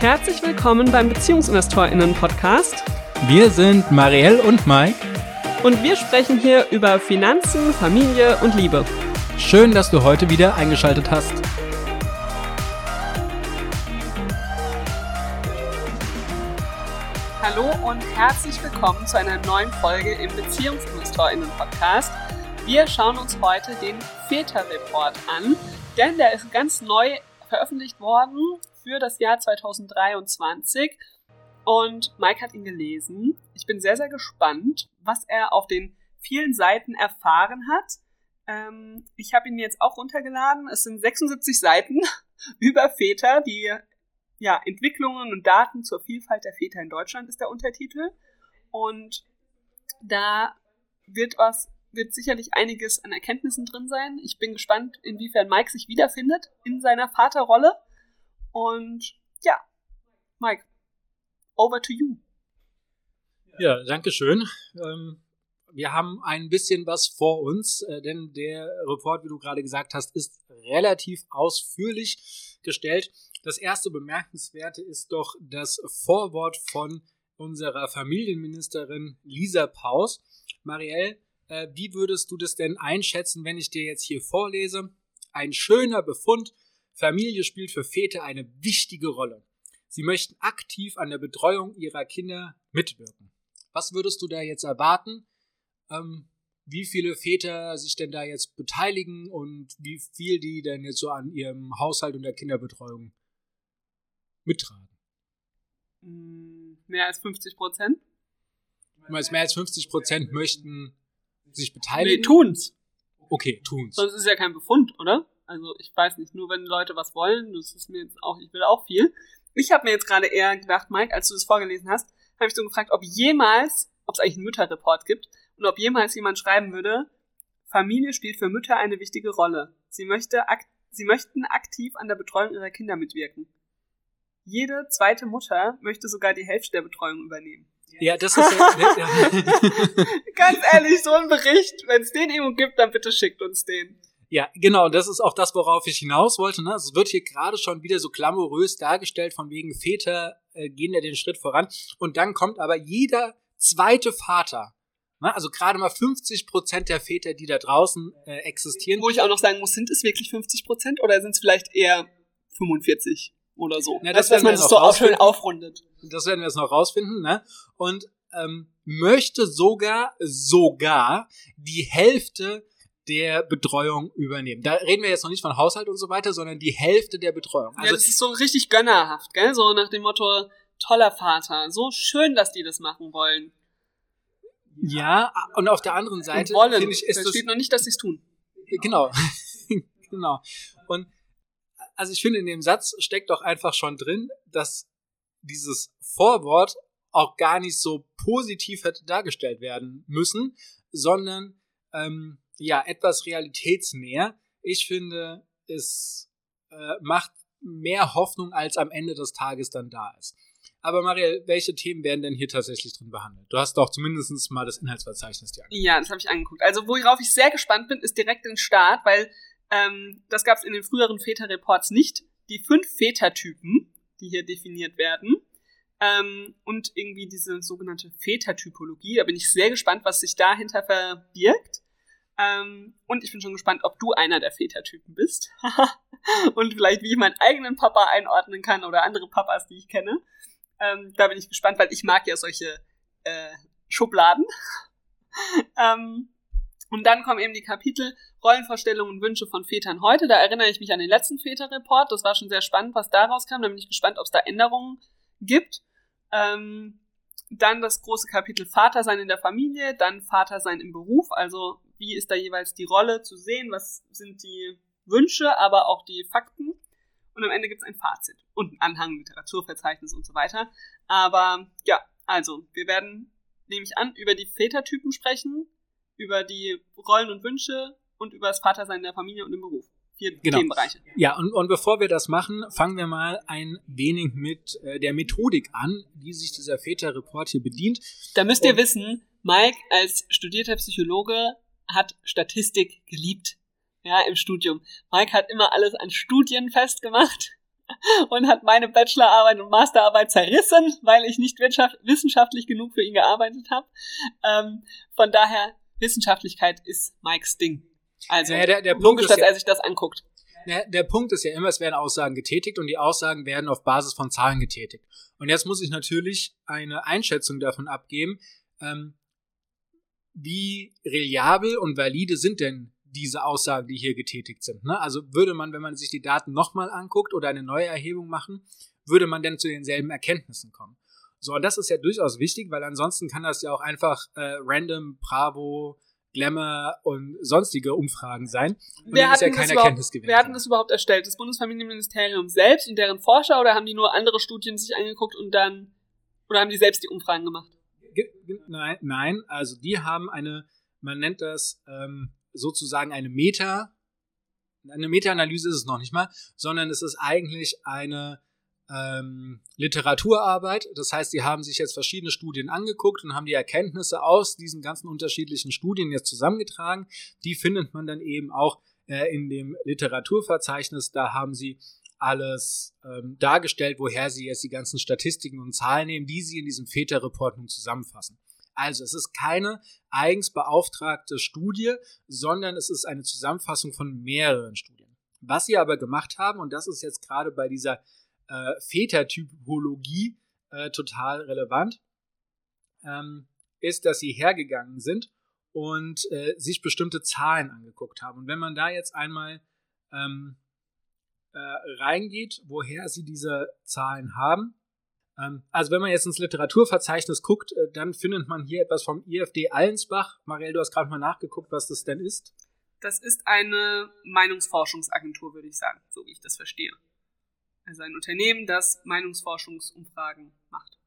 Herzlich willkommen beim BeziehungsinvestorInnen-Podcast. Wir sind Marielle und Mike. Und wir sprechen hier über Finanzen, Familie und Liebe. Schön, dass du heute wieder eingeschaltet hast. Hallo und herzlich willkommen zu einer neuen Folge im BeziehungsinvestorInnen-Podcast. Wir schauen uns heute den Väter-Report an, denn der ist ganz neu veröffentlicht worden für das Jahr 2023 und Mike hat ihn gelesen. Ich bin sehr, sehr gespannt, was er auf den vielen Seiten erfahren hat. Ähm, ich habe ihn jetzt auch runtergeladen. Es sind 76 Seiten über Väter, die ja, Entwicklungen und Daten zur Vielfalt der Väter in Deutschland ist der Untertitel. Und da wird was wird sicherlich einiges an Erkenntnissen drin sein. Ich bin gespannt, inwiefern Mike sich wiederfindet in seiner Vaterrolle. Und ja, Mike, over to you. Ja, danke schön. Ähm, wir haben ein bisschen was vor uns, äh, denn der Report, wie du gerade gesagt hast, ist relativ ausführlich gestellt. Das erste Bemerkenswerte ist doch das Vorwort von unserer Familienministerin Lisa Paus. Marielle, äh, wie würdest du das denn einschätzen, wenn ich dir jetzt hier vorlese? Ein schöner Befund. Familie spielt für Väter eine wichtige Rolle. Sie möchten aktiv an der Betreuung ihrer Kinder mitwirken. Was würdest du da jetzt erwarten? Ähm, wie viele Väter sich denn da jetzt beteiligen und wie viel die denn jetzt so an ihrem Haushalt und der Kinderbetreuung mittragen? Hm, mehr als 50 Prozent? Meinst, mehr als 50 Prozent möchten sich beteiligen? Nee, tun's. Okay, tun's. Sonst ist ja kein Befund, oder? Also ich weiß nicht, nur wenn Leute was wollen, das ist mir jetzt auch, ich will auch viel. Ich habe mir jetzt gerade eher gedacht, Mike, als du das vorgelesen hast, habe ich so gefragt, ob jemals, ob es eigentlich einen Mütterreport gibt und ob jemals jemand schreiben würde, Familie spielt für Mütter eine wichtige Rolle. Sie, möchte sie möchten aktiv an der Betreuung ihrer Kinder mitwirken. Jede zweite Mutter möchte sogar die Hälfte der Betreuung übernehmen. Ja, das ist ja, Ganz ehrlich, so ein Bericht, wenn es den irgendwo gibt, dann bitte schickt uns den. Ja, genau, das ist auch das, worauf ich hinaus wollte. Ne? Es wird hier gerade schon wieder so glamourös dargestellt, von wegen Väter äh, gehen ja den Schritt voran. Und dann kommt aber jeder zweite Vater, ne? also gerade mal 50 Prozent der Väter, die da draußen äh, existieren. Wo ich auch noch sagen muss, sind es wirklich 50 Prozent oder sind es vielleicht eher 45? oder so. Ja, das, dass man es so auch schön aufrundet. Das werden wir jetzt noch rausfinden, ne? Und ähm, möchte sogar, sogar die Hälfte der Betreuung übernehmen. Da reden wir jetzt noch nicht von Haushalt und so weiter, sondern die Hälfte der Betreuung. Also ja, das ist so richtig gönnerhaft, gell? So nach dem Motto, toller Vater, so schön, dass die das machen wollen. Ja, und auf der anderen Seite finde ich, ist da steht noch nicht, dass sie es tun. Genau, genau. Und also ich finde, in dem Satz steckt doch einfach schon drin, dass dieses Vorwort auch gar nicht so positiv hätte dargestellt werden müssen, sondern ähm, ja etwas realitätsnäher. Ich finde, es äh, macht mehr Hoffnung, als am Ende des Tages dann da ist. Aber Marielle, welche Themen werden denn hier tatsächlich drin behandelt? Du hast doch zumindest mal das Inhaltsverzeichnis dir angeguckt. Ja, das habe ich angeguckt. Also worauf ich sehr gespannt bin, ist direkt den Start, weil ähm, das gab es in den früheren Väter-Reports nicht. Die fünf Vätertypen, die hier definiert werden. Ähm, und irgendwie diese sogenannte Vätertypologie. Da bin ich sehr gespannt, was sich dahinter verbirgt. Ähm, und ich bin schon gespannt, ob du einer der Vätertypen bist. und vielleicht, wie ich meinen eigenen Papa einordnen kann oder andere Papas, die ich kenne. Ähm, da bin ich gespannt, weil ich mag ja solche äh, Schubladen. ähm, und dann kommen eben die Kapitel Rollenvorstellungen und Wünsche von Vätern heute. Da erinnere ich mich an den letzten Väterreport. Das war schon sehr spannend, was daraus kam. Da bin ich gespannt, ob es da Änderungen gibt. Ähm, dann das große Kapitel Vatersein in der Familie, dann Vatersein im Beruf. Also wie ist da jeweils die Rolle zu sehen? Was sind die Wünsche, aber auch die Fakten? Und am Ende gibt es ein Fazit und ein Anhang, Literaturverzeichnis und so weiter. Aber ja, also wir werden, nehme ich an, über die Vätertypen sprechen, über die Rollen und Wünsche und über das Vatersein in der Familie und im Beruf. Vier genau. Themenbereiche. Ja, und, und bevor wir das machen, fangen wir mal ein wenig mit äh, der Methodik an, die sich dieser Väter-Report hier bedient. Da müsst ihr und wissen, Mike als studierter Psychologe hat Statistik geliebt. Ja, im Studium. Mike hat immer alles an Studien festgemacht und hat meine Bachelorarbeit und Masterarbeit zerrissen, weil ich nicht wissenschaftlich genug für ihn gearbeitet habe. Ähm, von daher, Wissenschaftlichkeit ist Mikes Ding. Also ja, der, der logisch, dass ist er sich das anguckt. Ja, der Punkt ist ja immer, es werden Aussagen getätigt und die Aussagen werden auf Basis von Zahlen getätigt. Und jetzt muss ich natürlich eine Einschätzung davon abgeben, ähm, wie reliabel und valide sind denn diese Aussagen, die hier getätigt sind. Ne? Also würde man, wenn man sich die Daten nochmal anguckt oder eine neue Erhebung machen, würde man denn zu denselben Erkenntnissen kommen. So, und das ist ja durchaus wichtig, weil ansonsten kann das ja auch einfach äh, random, Bravo, Glamour und sonstige Umfragen sein. Und wer dann ist ja hat kein das überhaupt- Erkenntnisgewinn. Wer hat drin. das überhaupt erstellt? Das Bundesfamilienministerium selbst und deren Forscher oder haben die nur andere Studien sich angeguckt und dann oder haben die selbst die Umfragen gemacht? Nein, nein, also die haben eine, man nennt das ähm, sozusagen eine Meta, eine Meta-Analyse ist es noch nicht mal, sondern es ist eigentlich eine ähm, Literaturarbeit. Das heißt, die haben sich jetzt verschiedene Studien angeguckt und haben die Erkenntnisse aus diesen ganzen unterschiedlichen Studien jetzt zusammengetragen. Die findet man dann eben auch äh, in dem Literaturverzeichnis. Da haben sie alles ähm, dargestellt, woher sie jetzt die ganzen Statistiken und Zahlen nehmen, die sie in diesem Feta-Report nun zusammenfassen. Also es ist keine eigens beauftragte Studie, sondern es ist eine Zusammenfassung von mehreren Studien. Was sie aber gemacht haben, und das ist jetzt gerade bei dieser äh, Feta-Typologie äh, total relevant, ähm, ist, dass sie hergegangen sind und äh, sich bestimmte Zahlen angeguckt haben. Und wenn man da jetzt einmal ähm, äh, reingeht, woher sie diese Zahlen haben, ähm, also wenn man jetzt ins Literaturverzeichnis guckt, äh, dann findet man hier etwas vom IFD Allensbach. Marielle, du hast gerade mal nachgeguckt, was das denn ist. Das ist eine Meinungsforschungsagentur, würde ich sagen, so wie ich das verstehe. Also ein Unternehmen, das Meinungsforschungsumfragen macht.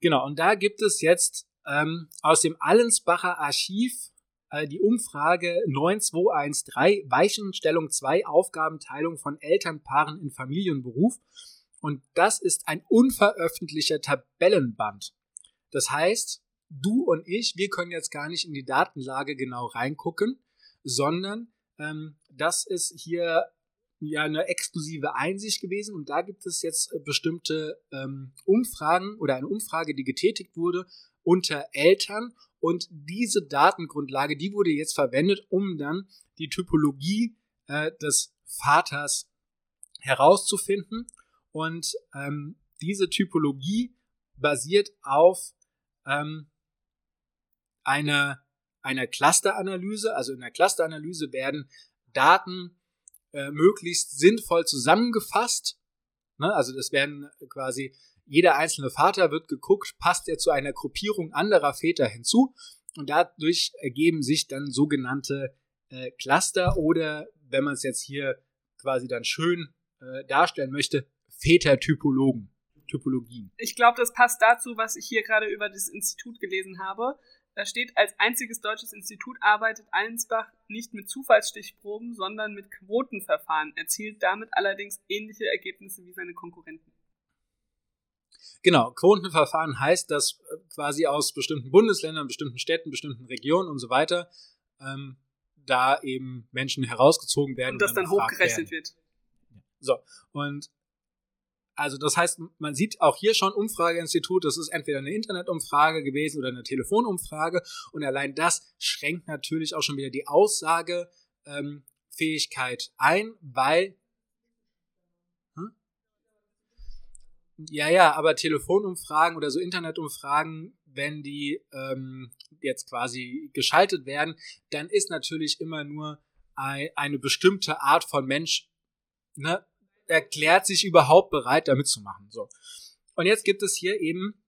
Genau, und da gibt es jetzt ähm, aus dem Allensbacher Archiv die Umfrage 9213, Weichenstellung 2, Aufgabenteilung von Elternpaaren in Familienberuf. Und das ist ein unveröffentlichter Tabellenband. Das heißt, du und ich, wir können jetzt gar nicht in die Datenlage genau reingucken, sondern ähm, das ist hier ja eine exklusive Einsicht gewesen und da gibt es jetzt äh, bestimmte ähm, Umfragen oder eine Umfrage, die getätigt wurde unter Eltern und diese Datengrundlage, die wurde jetzt verwendet, um dann die Typologie äh, des Vaters herauszufinden und ähm, diese Typologie basiert auf ähm, einer, einer Clusteranalyse. Also in der Clusteranalyse werden Daten äh, möglichst sinnvoll zusammengefasst. Ne? Also das werden quasi, jeder einzelne Vater wird geguckt, passt er zu einer Gruppierung anderer Väter hinzu. Und dadurch ergeben sich dann sogenannte äh, Cluster oder, wenn man es jetzt hier quasi dann schön äh, darstellen möchte, Vätertypologen. Typologien. Ich glaube, das passt dazu, was ich hier gerade über das Institut gelesen habe. Da steht, als einziges deutsches Institut arbeitet Allensbach nicht mit Zufallsstichproben, sondern mit Quotenverfahren, erzielt damit allerdings ähnliche Ergebnisse wie seine Konkurrenten. Genau, Quotenverfahren heißt, dass äh, quasi aus bestimmten Bundesländern, bestimmten Städten, bestimmten Regionen und so weiter ähm, da eben Menschen herausgezogen werden. Und das dann befragt hochgerechnet werden. wird. So, und also das heißt, man sieht auch hier schon Umfrageinstitut, das ist entweder eine Internetumfrage gewesen oder eine Telefonumfrage und allein das schränkt natürlich auch schon wieder die Aussagefähigkeit ein, weil ja, ja, aber Telefonumfragen oder so Internetumfragen, wenn die ähm, jetzt quasi geschaltet werden, dann ist natürlich immer nur ein, eine bestimmte Art von Mensch ne, erklärt sich überhaupt bereit, da mitzumachen. So. Und jetzt gibt es hier eben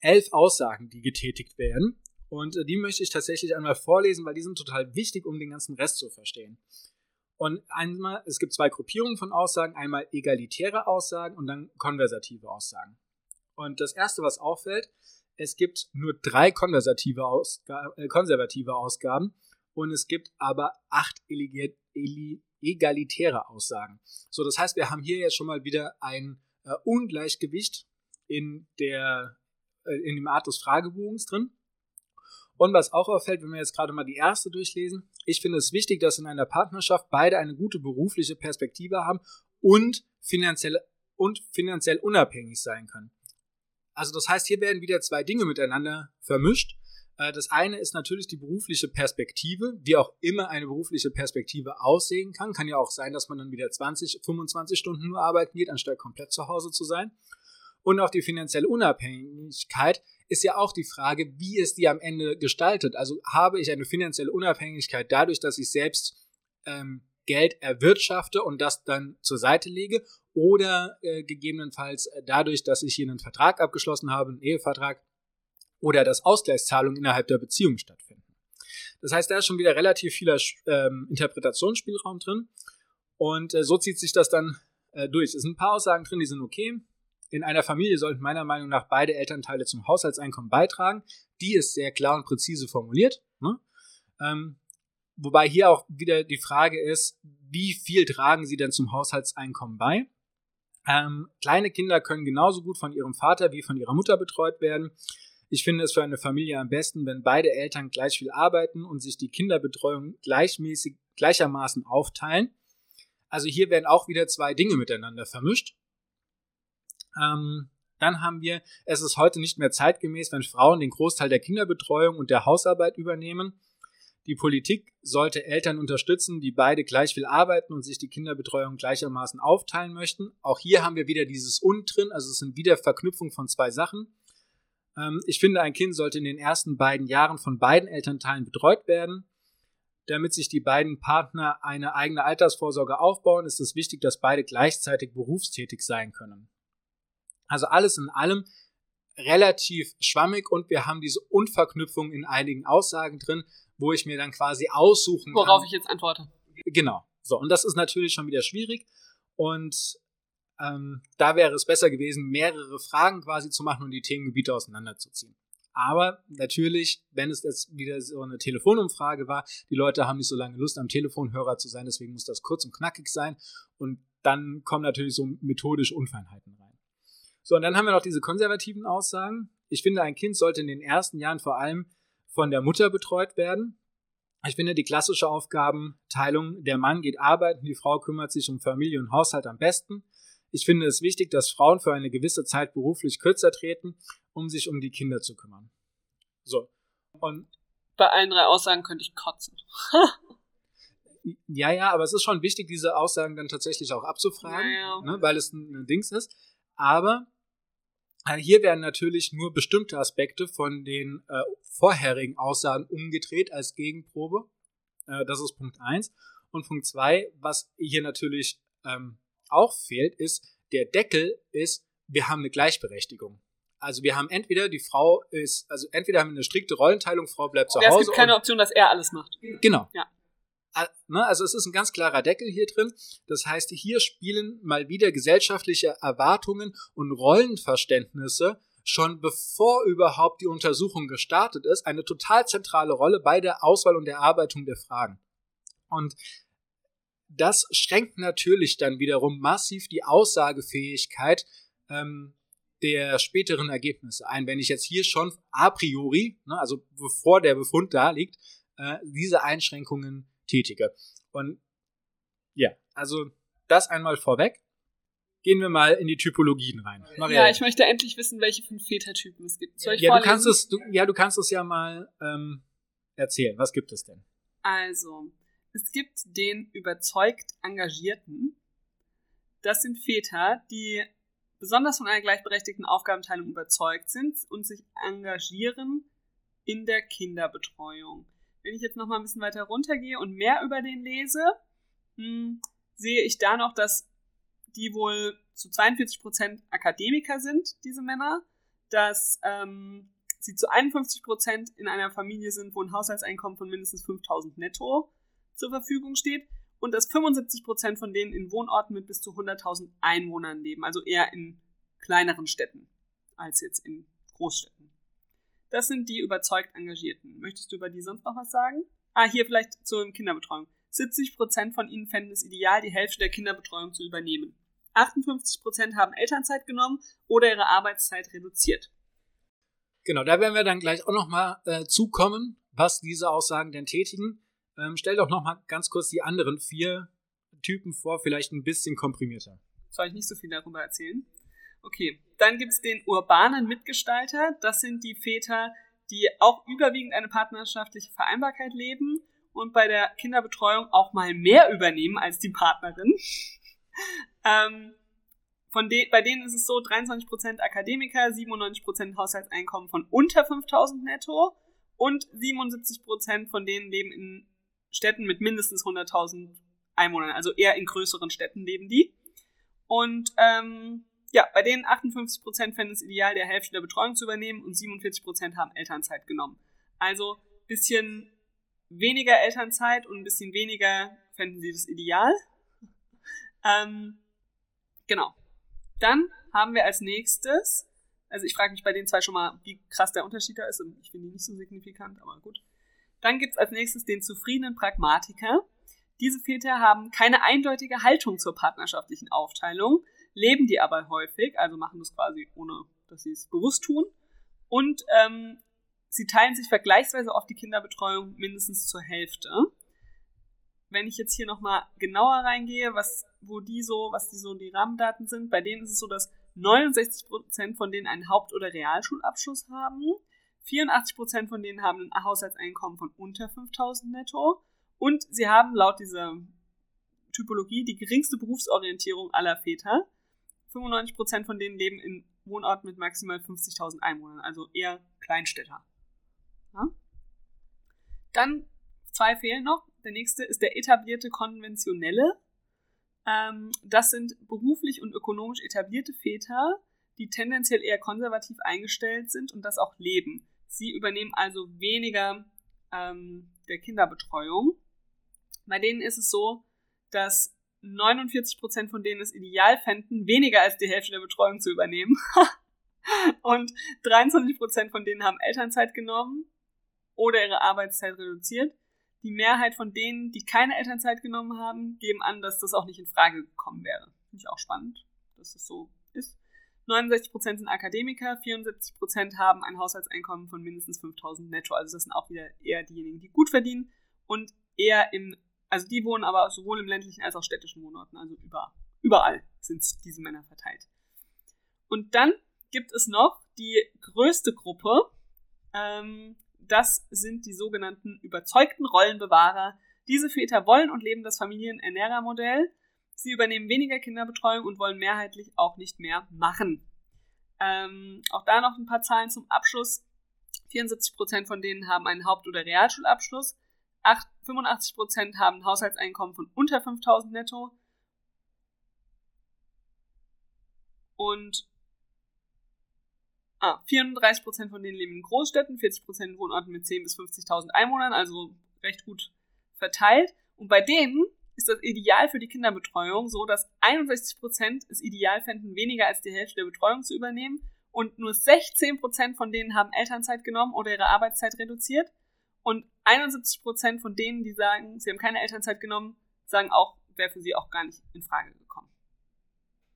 elf Aussagen, die getätigt werden. Und äh, die möchte ich tatsächlich einmal vorlesen, weil die sind total wichtig, um den ganzen Rest zu verstehen. Und einmal, es gibt zwei Gruppierungen von Aussagen, einmal egalitäre Aussagen und dann konversative Aussagen. Und das erste, was auffällt, es gibt nur drei konversative Ausga äh, konservative Ausgaben und es gibt aber acht egalitäre Aussagen. So, das heißt, wir haben hier jetzt schon mal wieder ein äh, Ungleichgewicht in der äh, in dem Art des Fragebogens drin. Und was auch auffällt, wenn wir jetzt gerade mal die erste durchlesen, ich finde es wichtig, dass in einer Partnerschaft beide eine gute berufliche Perspektive haben und finanziell, und finanziell unabhängig sein können. Also das heißt, hier werden wieder zwei Dinge miteinander vermischt. Äh, das eine ist natürlich die berufliche Perspektive, wie auch immer eine berufliche Perspektive aussehen kann. Kann ja auch sein, dass man dann wieder 20, 25 Stunden nur arbeiten geht, anstatt komplett zu Hause zu sein. Und auch die finanzielle Unabhängigkeit ist ja auch die Frage, wie ist die am Ende gestaltet? Also habe ich eine finanzielle Unabhängigkeit dadurch, dass ich selbst ähm, Geld erwirtschafte und das dann zur Seite lege oder äh, gegebenenfalls dadurch, dass ich hier einen Vertrag abgeschlossen habe, einen Ehevertrag oder dass Ausgleichszahlungen innerhalb der Beziehung stattfinden. Das heißt, da ist schon wieder relativ vieler ähm, Interpretationsspielraum drin und äh, so zieht sich das dann äh, durch. Es sind ein paar Aussagen drin, die sind okay. In einer Familie sollten meiner Meinung nach beide Elternteile zum Haushaltseinkommen beitragen. Die ist sehr klar und präzise formuliert. Ne? Ähm, wobei hier auch wieder die Frage ist, wie viel tragen sie denn zum Haushaltseinkommen bei? Ähm, kleine Kinder können genauso gut von ihrem Vater wie von ihrer Mutter betreut werden. Ich finde es für eine Familie am besten, wenn beide Eltern gleich viel arbeiten und sich die Kinderbetreuung gleichmäßig, gleichermaßen aufteilen. Also hier werden auch wieder zwei Dinge miteinander vermischt. Ähm, dann haben wir, es ist heute nicht mehr zeitgemäß, wenn Frauen den Großteil der Kinderbetreuung und der Hausarbeit übernehmen. Die Politik sollte Eltern unterstützen, die beide gleich viel arbeiten und sich die Kinderbetreuung gleichermaßen aufteilen möchten. Auch hier haben wir wieder dieses Und drin, also es sind wieder Verknüpfung von zwei Sachen. Ähm, ich finde, ein Kind sollte in den ersten beiden Jahren von beiden Elternteilen betreut werden. Damit sich die beiden Partner eine eigene Altersvorsorge aufbauen, ist es wichtig, dass beide gleichzeitig berufstätig sein können. Also alles in allem relativ schwammig und wir haben diese Unverknüpfung in einigen Aussagen drin, wo ich mir dann quasi aussuchen Worauf kann. ich jetzt antworte. Genau. So, und das ist natürlich schon wieder schwierig. Und ähm, da wäre es besser gewesen, mehrere Fragen quasi zu machen und die Themengebiete auseinanderzuziehen. Aber natürlich, wenn es jetzt wieder so eine Telefonumfrage war, die Leute haben nicht so lange Lust, am Telefonhörer zu sein, deswegen muss das kurz und knackig sein. Und dann kommen natürlich so methodisch Unfeinheiten rein. So, und dann haben wir noch diese konservativen Aussagen. Ich finde, ein Kind sollte in den ersten Jahren vor allem von der Mutter betreut werden. Ich finde die klassische Aufgabenteilung, der Mann geht arbeiten, die Frau kümmert sich um Familie und Haushalt am besten. Ich finde es wichtig, dass Frauen für eine gewisse Zeit beruflich kürzer treten, um sich um die Kinder zu kümmern. So. Und bei allen drei Aussagen könnte ich kotzen. ja, ja, aber es ist schon wichtig, diese Aussagen dann tatsächlich auch abzufragen, ja, ja. Ne, weil es ein, ein Dings ist. Aber hier werden natürlich nur bestimmte Aspekte von den äh, vorherigen Aussagen umgedreht als Gegenprobe. Äh, das ist Punkt eins Und Punkt zwei, was hier natürlich ähm, auch fehlt, ist, der Deckel ist, wir haben eine Gleichberechtigung. Also wir haben entweder die Frau ist, also entweder haben wir eine strikte Rollenteilung, Frau bleibt zu Hause. Es gibt keine Option, dass er alles macht. Genau. Ja. Ne, also es ist ein ganz klarer Deckel hier drin. Das heißt, hier spielen mal wieder gesellschaftliche Erwartungen und Rollenverständnisse schon bevor überhaupt die Untersuchung gestartet ist, eine total zentrale Rolle bei der Auswahl und Erarbeitung der Fragen. Und das schränkt natürlich dann wiederum massiv die Aussagefähigkeit ähm, der späteren Ergebnisse ein. Wenn ich jetzt hier schon a priori, ne, also bevor der Befund da liegt, äh, diese Einschränkungen tätige. Und ja, also das einmal vorweg. Gehen wir mal in die Typologien rein. Marielle. Ja, ich möchte endlich wissen, welche fünf Vätertypen es gibt. Soll ich ja, du kannst es, du, ja, du kannst es ja mal ähm, erzählen. Was gibt es denn? Also, es gibt den überzeugt Engagierten. Das sind Väter, die besonders von einer gleichberechtigten Aufgabenteilung überzeugt sind und sich engagieren in der Kinderbetreuung. Wenn ich jetzt noch mal ein bisschen weiter runtergehe und mehr über den lese, hm, sehe ich da noch, dass die wohl zu 42 Prozent Akademiker sind, diese Männer, dass ähm, sie zu 51 Prozent in einer Familie sind, wo ein Haushaltseinkommen von mindestens 5000 netto zur Verfügung steht. Und dass 75 Prozent von denen in Wohnorten mit bis zu 100.000 Einwohnern leben, also eher in kleineren Städten als jetzt in Großstädten. Das sind die überzeugt Engagierten. Möchtest du über die sonst noch was sagen? Ah, hier vielleicht zur Kinderbetreuung. 70% von ihnen fänden es ideal, die Hälfte der Kinderbetreuung zu übernehmen. 58% haben Elternzeit genommen oder ihre Arbeitszeit reduziert. Genau, da werden wir dann gleich auch nochmal äh, zukommen, was diese Aussagen denn tätigen. Ähm, stell doch nochmal ganz kurz die anderen vier Typen vor, vielleicht ein bisschen komprimierter. Soll ich nicht so viel darüber erzählen? Okay, dann gibt es den urbanen Mitgestalter. Das sind die Väter, die auch überwiegend eine partnerschaftliche Vereinbarkeit leben und bei der Kinderbetreuung auch mal mehr übernehmen als die Partnerin. ähm, von de bei denen ist es so, 23% Akademiker, 97% Haushaltseinkommen von unter 5000 netto und 77% von denen leben in Städten mit mindestens 100.000 Einwohnern, also eher in größeren Städten leben die. Und ähm, ja, bei denen 58% fänden es ideal, der Hälfte der Betreuung zu übernehmen und 47% haben Elternzeit genommen. Also bisschen weniger Elternzeit und ein bisschen weniger fänden sie das ideal. Ähm, genau. Dann haben wir als nächstes, also ich frage mich bei den zwei schon mal, wie krass der Unterschied da ist und ich finde ihn nicht so signifikant, aber gut. Dann gibt es als nächstes den zufriedenen Pragmatiker. Diese Väter haben keine eindeutige Haltung zur partnerschaftlichen Aufteilung, leben die aber häufig, also machen das quasi ohne, dass sie es bewusst tun. Und ähm, sie teilen sich vergleichsweise oft die Kinderbetreuung mindestens zur Hälfte. Wenn ich jetzt hier nochmal genauer reingehe, was, wo die so, was die so die Rahmendaten sind, bei denen ist es so, dass 69% von denen einen Haupt- oder Realschulabschluss haben, 84% von denen haben ein Haushaltseinkommen von unter 5000 netto und sie haben laut dieser Typologie die geringste Berufsorientierung aller Väter. 95% von denen leben in Wohnorten mit maximal 50.000 Einwohnern, also eher Kleinstädter. Ja? Dann zwei fehlen noch. Der nächste ist der etablierte konventionelle. Ähm, das sind beruflich und ökonomisch etablierte Väter, die tendenziell eher konservativ eingestellt sind und das auch leben. Sie übernehmen also weniger ähm, der Kinderbetreuung. Bei denen ist es so, dass 49% von denen es ideal fänden, weniger als die Hälfte der Betreuung zu übernehmen. und 23% von denen haben Elternzeit genommen oder ihre Arbeitszeit reduziert. Die Mehrheit von denen, die keine Elternzeit genommen haben, geben an, dass das auch nicht in Frage gekommen wäre. Finde ich auch spannend, dass es so ist. 69% sind Akademiker, 74% haben ein Haushaltseinkommen von mindestens 5000 netto. Also das sind auch wieder eher diejenigen, die gut verdienen und eher im, also die wohnen aber sowohl im ländlichen als auch städtischen Wohnorten, also über, überall sind diese Männer verteilt. Und dann gibt es noch die größte Gruppe, ähm, das sind die sogenannten überzeugten Rollenbewahrer. Diese Väter wollen und leben das Familienernährermodell. Sie übernehmen weniger Kinderbetreuung und wollen mehrheitlich auch nicht mehr machen. Ähm, auch da noch ein paar Zahlen zum Abschluss. 74% von denen haben einen Haupt- oder Realschulabschluss. 8, 85% haben ein Haushaltseinkommen von unter 5000 netto. Und Ah, 34% von denen leben in Großstädten, 40% in Wohnorten mit 10.000 bis 50.000 Einwohnern, also recht gut verteilt. Und bei denen ist das Ideal für die Kinderbetreuung so, dass 61% es ideal fänden, weniger als die Hälfte der Betreuung zu übernehmen und nur 16% von denen haben Elternzeit genommen oder ihre Arbeitszeit reduziert und 71% von denen, die sagen, sie haben keine Elternzeit genommen, sagen auch, wäre für sie auch gar nicht in Frage gekommen.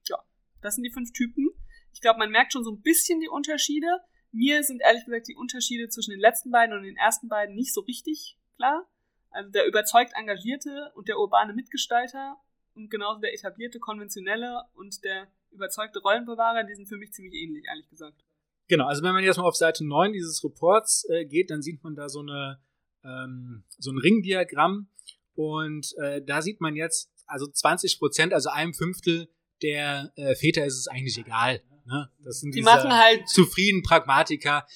Ja, das sind die fünf Typen. Ich glaube, man merkt schon so ein bisschen die Unterschiede. Mir sind ehrlich gesagt die Unterschiede zwischen den letzten beiden und den ersten beiden nicht so richtig klar. Also der überzeugt Engagierte und der urbane Mitgestalter und genauso der etablierte Konventionelle und der überzeugte Rollenbewahrer, die sind für mich ziemlich ähnlich, ehrlich gesagt. Genau, also wenn man jetzt mal auf Seite 9 dieses Reports äh, geht, dann sieht man da so, eine, ähm, so ein Ringdiagramm und äh, da sieht man jetzt, also 20 Prozent, also einem Fünftel der äh, Väter ist es eigentlich egal. Ne? Das sind die machen halt zufrieden Pragmatiker.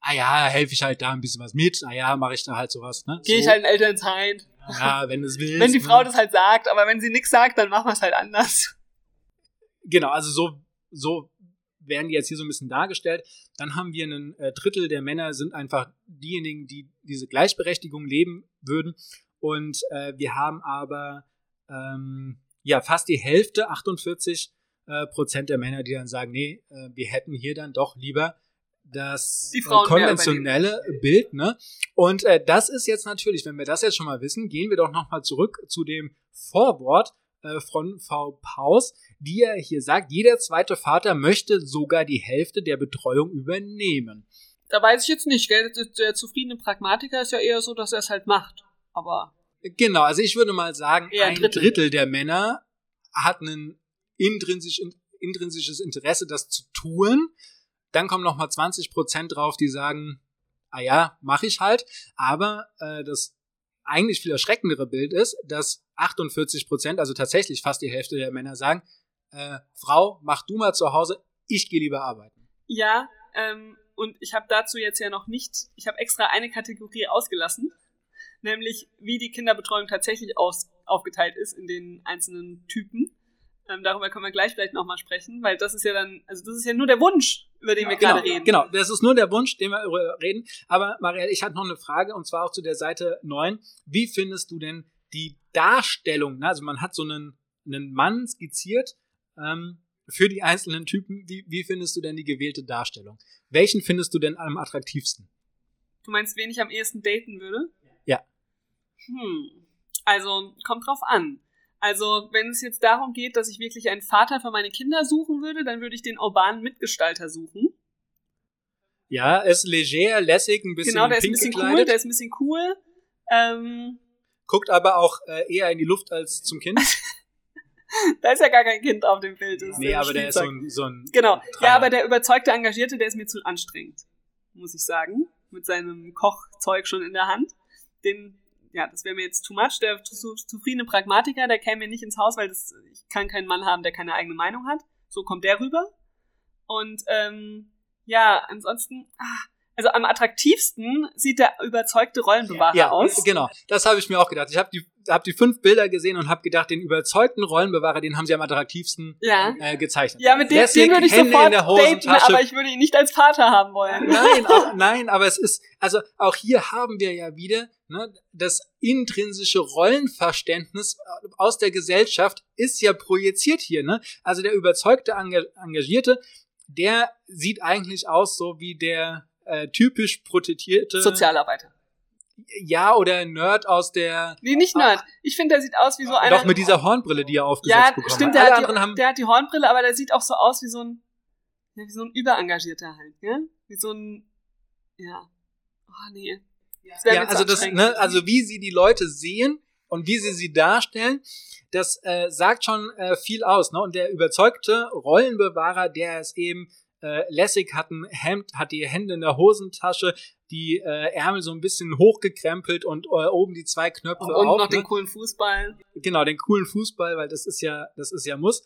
Ah ja, helfe ich halt da ein bisschen was mit. Ah ja, mache ich da halt sowas. Ne? Gehe so. ich halt in Elternzeit. Ja, wenn du es willst. wenn die Frau ne? das halt sagt, aber wenn sie nichts sagt, dann machen wir es halt anders. Genau, also so, so werden die jetzt hier so ein bisschen dargestellt. Dann haben wir ein äh, Drittel der Männer sind einfach diejenigen, die diese Gleichberechtigung leben würden. Und äh, wir haben aber ähm, ja fast die Hälfte, 48 äh, Prozent der Männer, die dann sagen, nee, äh, wir hätten hier dann doch lieber das konventionelle Bild, ne? Und äh, das ist jetzt natürlich, wenn wir das jetzt schon mal wissen, gehen wir doch nochmal zurück zu dem Vorwort von Frau Paus, die ja hier sagt, jeder zweite Vater möchte sogar die Hälfte der Betreuung übernehmen. Da weiß ich jetzt nicht, gell? Der zufriedene Pragmatiker ist ja eher so, dass er es halt macht. Aber Genau, also ich würde mal sagen, ein Drittel. Drittel. der Männer hat ein intrinsisch, intrinsisches Interesse, das zu tun. Dann kommen noch mal 20 Prozent drauf, die sagen, ah ja, mache ich halt. Aber äh, das eigentlich viel erschreckendere Bild ist, dass 48 Prozent, also tatsächlich fast die Hälfte der Männer sagen, äh, Frau, mach du mal zu Hause, ich gehe lieber arbeiten. Ja, ähm, und ich habe dazu jetzt ja noch nicht, ich habe extra eine Kategorie ausgelassen, nämlich wie die Kinderbetreuung tatsächlich aus, aufgeteilt ist in den einzelnen Typen. Ähm, darüber können wir gleich vielleicht nochmal sprechen, weil das ist ja dann, also das ist ja nur der Wunsch, über den wir genau, gerade reden. Genau, das ist nur der Wunsch, den wir darüber reden. Aber Marielle, ich hatte noch eine Frage und zwar auch zu der Seite 9. Wie findest du denn die Darstellung? Ne? Also man hat so einen, einen Mann skizziert ähm, für die einzelnen Typen. Wie, wie findest du denn die gewählte Darstellung? Welchen findest du denn am attraktivsten? Du meinst, wen ich am ehesten daten würde? Ja. Hm. Also, kommt drauf an. Also, wenn es jetzt darum geht, dass ich wirklich einen Vater für meine Kinder suchen würde, dann würde ich den urbanen Mitgestalter suchen. Ja, ist leger, lässig, ein bisschen genau, der ist ein bisschen cool, gekleidet, der ist ein bisschen cool. Ähm, guckt aber auch äh, eher in die Luft als zum Kind. da ist ja gar kein Kind auf dem Bild. Das nee, aber der ist so Spielzeug. ein, so ein Genau. Dreier. Ja, aber der überzeugte Engagierte, der ist mir zu anstrengend, muss ich sagen. Mit seinem Kochzeug schon in der Hand. Den, ja, das wäre mir jetzt too much. Der zu, zu, zufriedene Pragmatiker, der käme mir nicht ins Haus, weil das, ich kann keinen Mann haben, der keine eigene Meinung hat. So kommt der rüber. Und ähm, ja, ansonsten, ah, also am attraktivsten sieht der überzeugte Rollenbewahrer ja, aus. genau. Das habe ich mir auch gedacht. Ich habe die, hab die fünf Bilder gesehen und habe gedacht, den überzeugten Rollenbewahrer, den haben sie am attraktivsten Ja. äh, gezeichnet. Ja, mit dem, den würde ich Hände in sofort der daten, aber ich würde ihn nicht als Vater haben wollen. Nein, aber, nein, aber es ist, also auch hier haben wir ja wieder ne, das intrinsische Rollenverständnis aus der Gesellschaft ist ja projiziert hier. Ne? Also der überzeugte Enga- Engagierte, der sieht eigentlich aus so wie der äh, typisch protegierte Sozialarbeiter. ja oder Nerd aus der Nee, nicht Nerd. Ich finde, der sieht aus wie so einer. Ah. doch mit dieser Hornbrille, die er aufgesetzt Ja, bekommen stimmt, hat. der Alle hat, die, haben der hat die Hornbrille, aber der sieht auch so aus wie so ein, ja, wie so ein Überengagierter halt, ja? Wie so ein, ja. Oh, nee. Ja, zu also das, ne, also wie sie die Leute sehen und wie sie sie darstellen, das äh, sagt schon äh, viel aus. Ne? Und der überzeugte Rollenbewahrer, der ist eben äh, lässig, hat ein Hemd, hat die Hände in der Hosentasche, die äh, Ärmel so ein bisschen hochgekrempelt und äh, oben die zwei Knöpfe und auf. noch ne? den coolen Fußball. genau, den coolen Fußball, weil das ist ja, das ist ja Muss.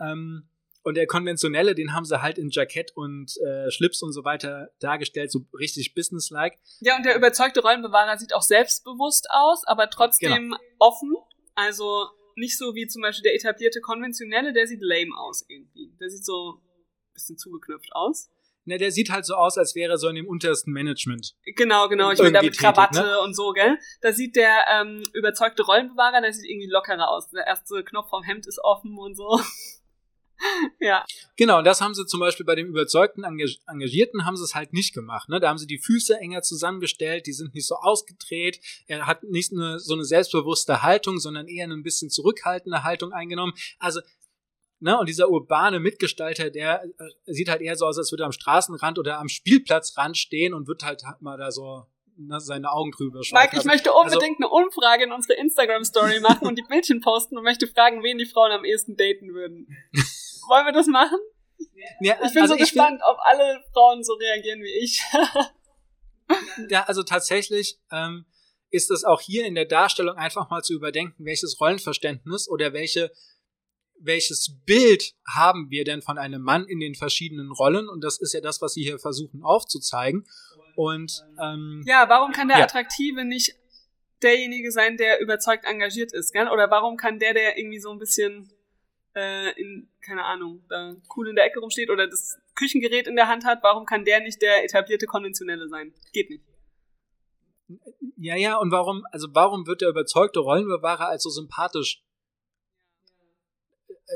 Ähm, und der konventionelle, den haben sie halt in Jackett und äh, Schlips und so weiter dargestellt, so richtig businesslike. Ja, und der überzeugte Rollenbewahrer sieht auch selbstbewusst aus, aber trotzdem Genau. offen. Also nicht so wie zum Beispiel der etablierte konventionelle, der sieht lame aus irgendwie. Der sieht so bisschen zugeknüpft aus. Ne, der sieht halt so aus, als wäre er so in dem untersten Management. Genau, genau. Ich meine, da mit Krawatte tätig, ne? und so, gell? Da sieht der ähm, überzeugte Rollenbewahrer, der sieht irgendwie lockerer aus. Der erste Knopf vom Hemd ist offen und so. ja. Genau, das haben sie zum Beispiel bei dem überzeugten Engag- Engagierten haben sie es halt nicht gemacht. Ne? Da haben sie die Füße enger zusammengestellt, die sind nicht so ausgedreht. Er hat nicht eine, so eine selbstbewusste Haltung, sondern eher eine ein bisschen zurückhaltende Haltung eingenommen. Also, ne, und dieser urbane Mitgestalter, der äh, sieht halt eher so aus, als würde er am Straßenrand oder am Spielplatzrand stehen und wird halt mal da so ne, seine Augen drüber schauen. Mike, ich möchte unbedingt eine Umfrage in unsere Instagram-Story machen und die Bildchen posten und möchte fragen, wen die Frauen am ehesten daten würden. Wollen wir das machen? ja, Ich bin also so find- gespannt, ob alle Frauen so reagieren wie ich. Ja, also tatsächlich ähm, ist es auch hier in der Darstellung einfach mal zu überdenken, welches Rollenverständnis oder welche welches Bild haben wir denn von einem Mann in den verschiedenen Rollen? Und das ist ja das, was sie hier versuchen aufzuzeigen. Und ähm, ja, warum kann der Ja. Attraktive nicht derjenige sein, der überzeugt engagiert ist, gell? Oder warum kann der, der irgendwie so ein bisschen äh, in, keine Ahnung, da cool in der Ecke rumsteht oder das Küchengerät in der Hand hat, warum kann der nicht der etablierte Konventionelle sein? Geht nicht. ja, ja, und warum, also warum wird der überzeugte Rollenbewahrer als so sympathisch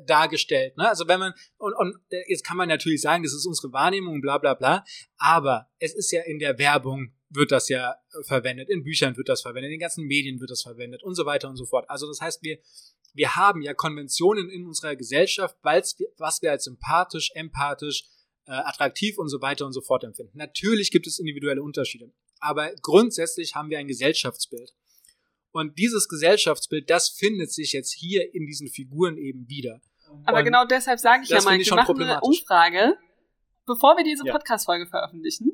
dargestellt. Ne? Also wenn man, und, und jetzt kann man natürlich sagen, das ist unsere Wahrnehmung, bla bla bla, aber es ist ja in der Werbung wird das ja äh, verwendet, in Büchern wird das verwendet, in den ganzen Medien wird das verwendet und so weiter und so fort. Also das heißt, wir, wir haben ja Konventionen in unserer Gesellschaft, was wir als sympathisch, empathisch, äh, attraktiv und so weiter und so fort empfinden. Natürlich gibt es individuelle Unterschiede, aber grundsätzlich haben wir ein Gesellschaftsbild. Und dieses Gesellschaftsbild, das findet sich jetzt hier in diesen Figuren eben wieder. Aber Und genau deshalb sage ich ja mal, ich wir machen eine. Umfrage, bevor wir diese Ja. Podcast-Folge veröffentlichen.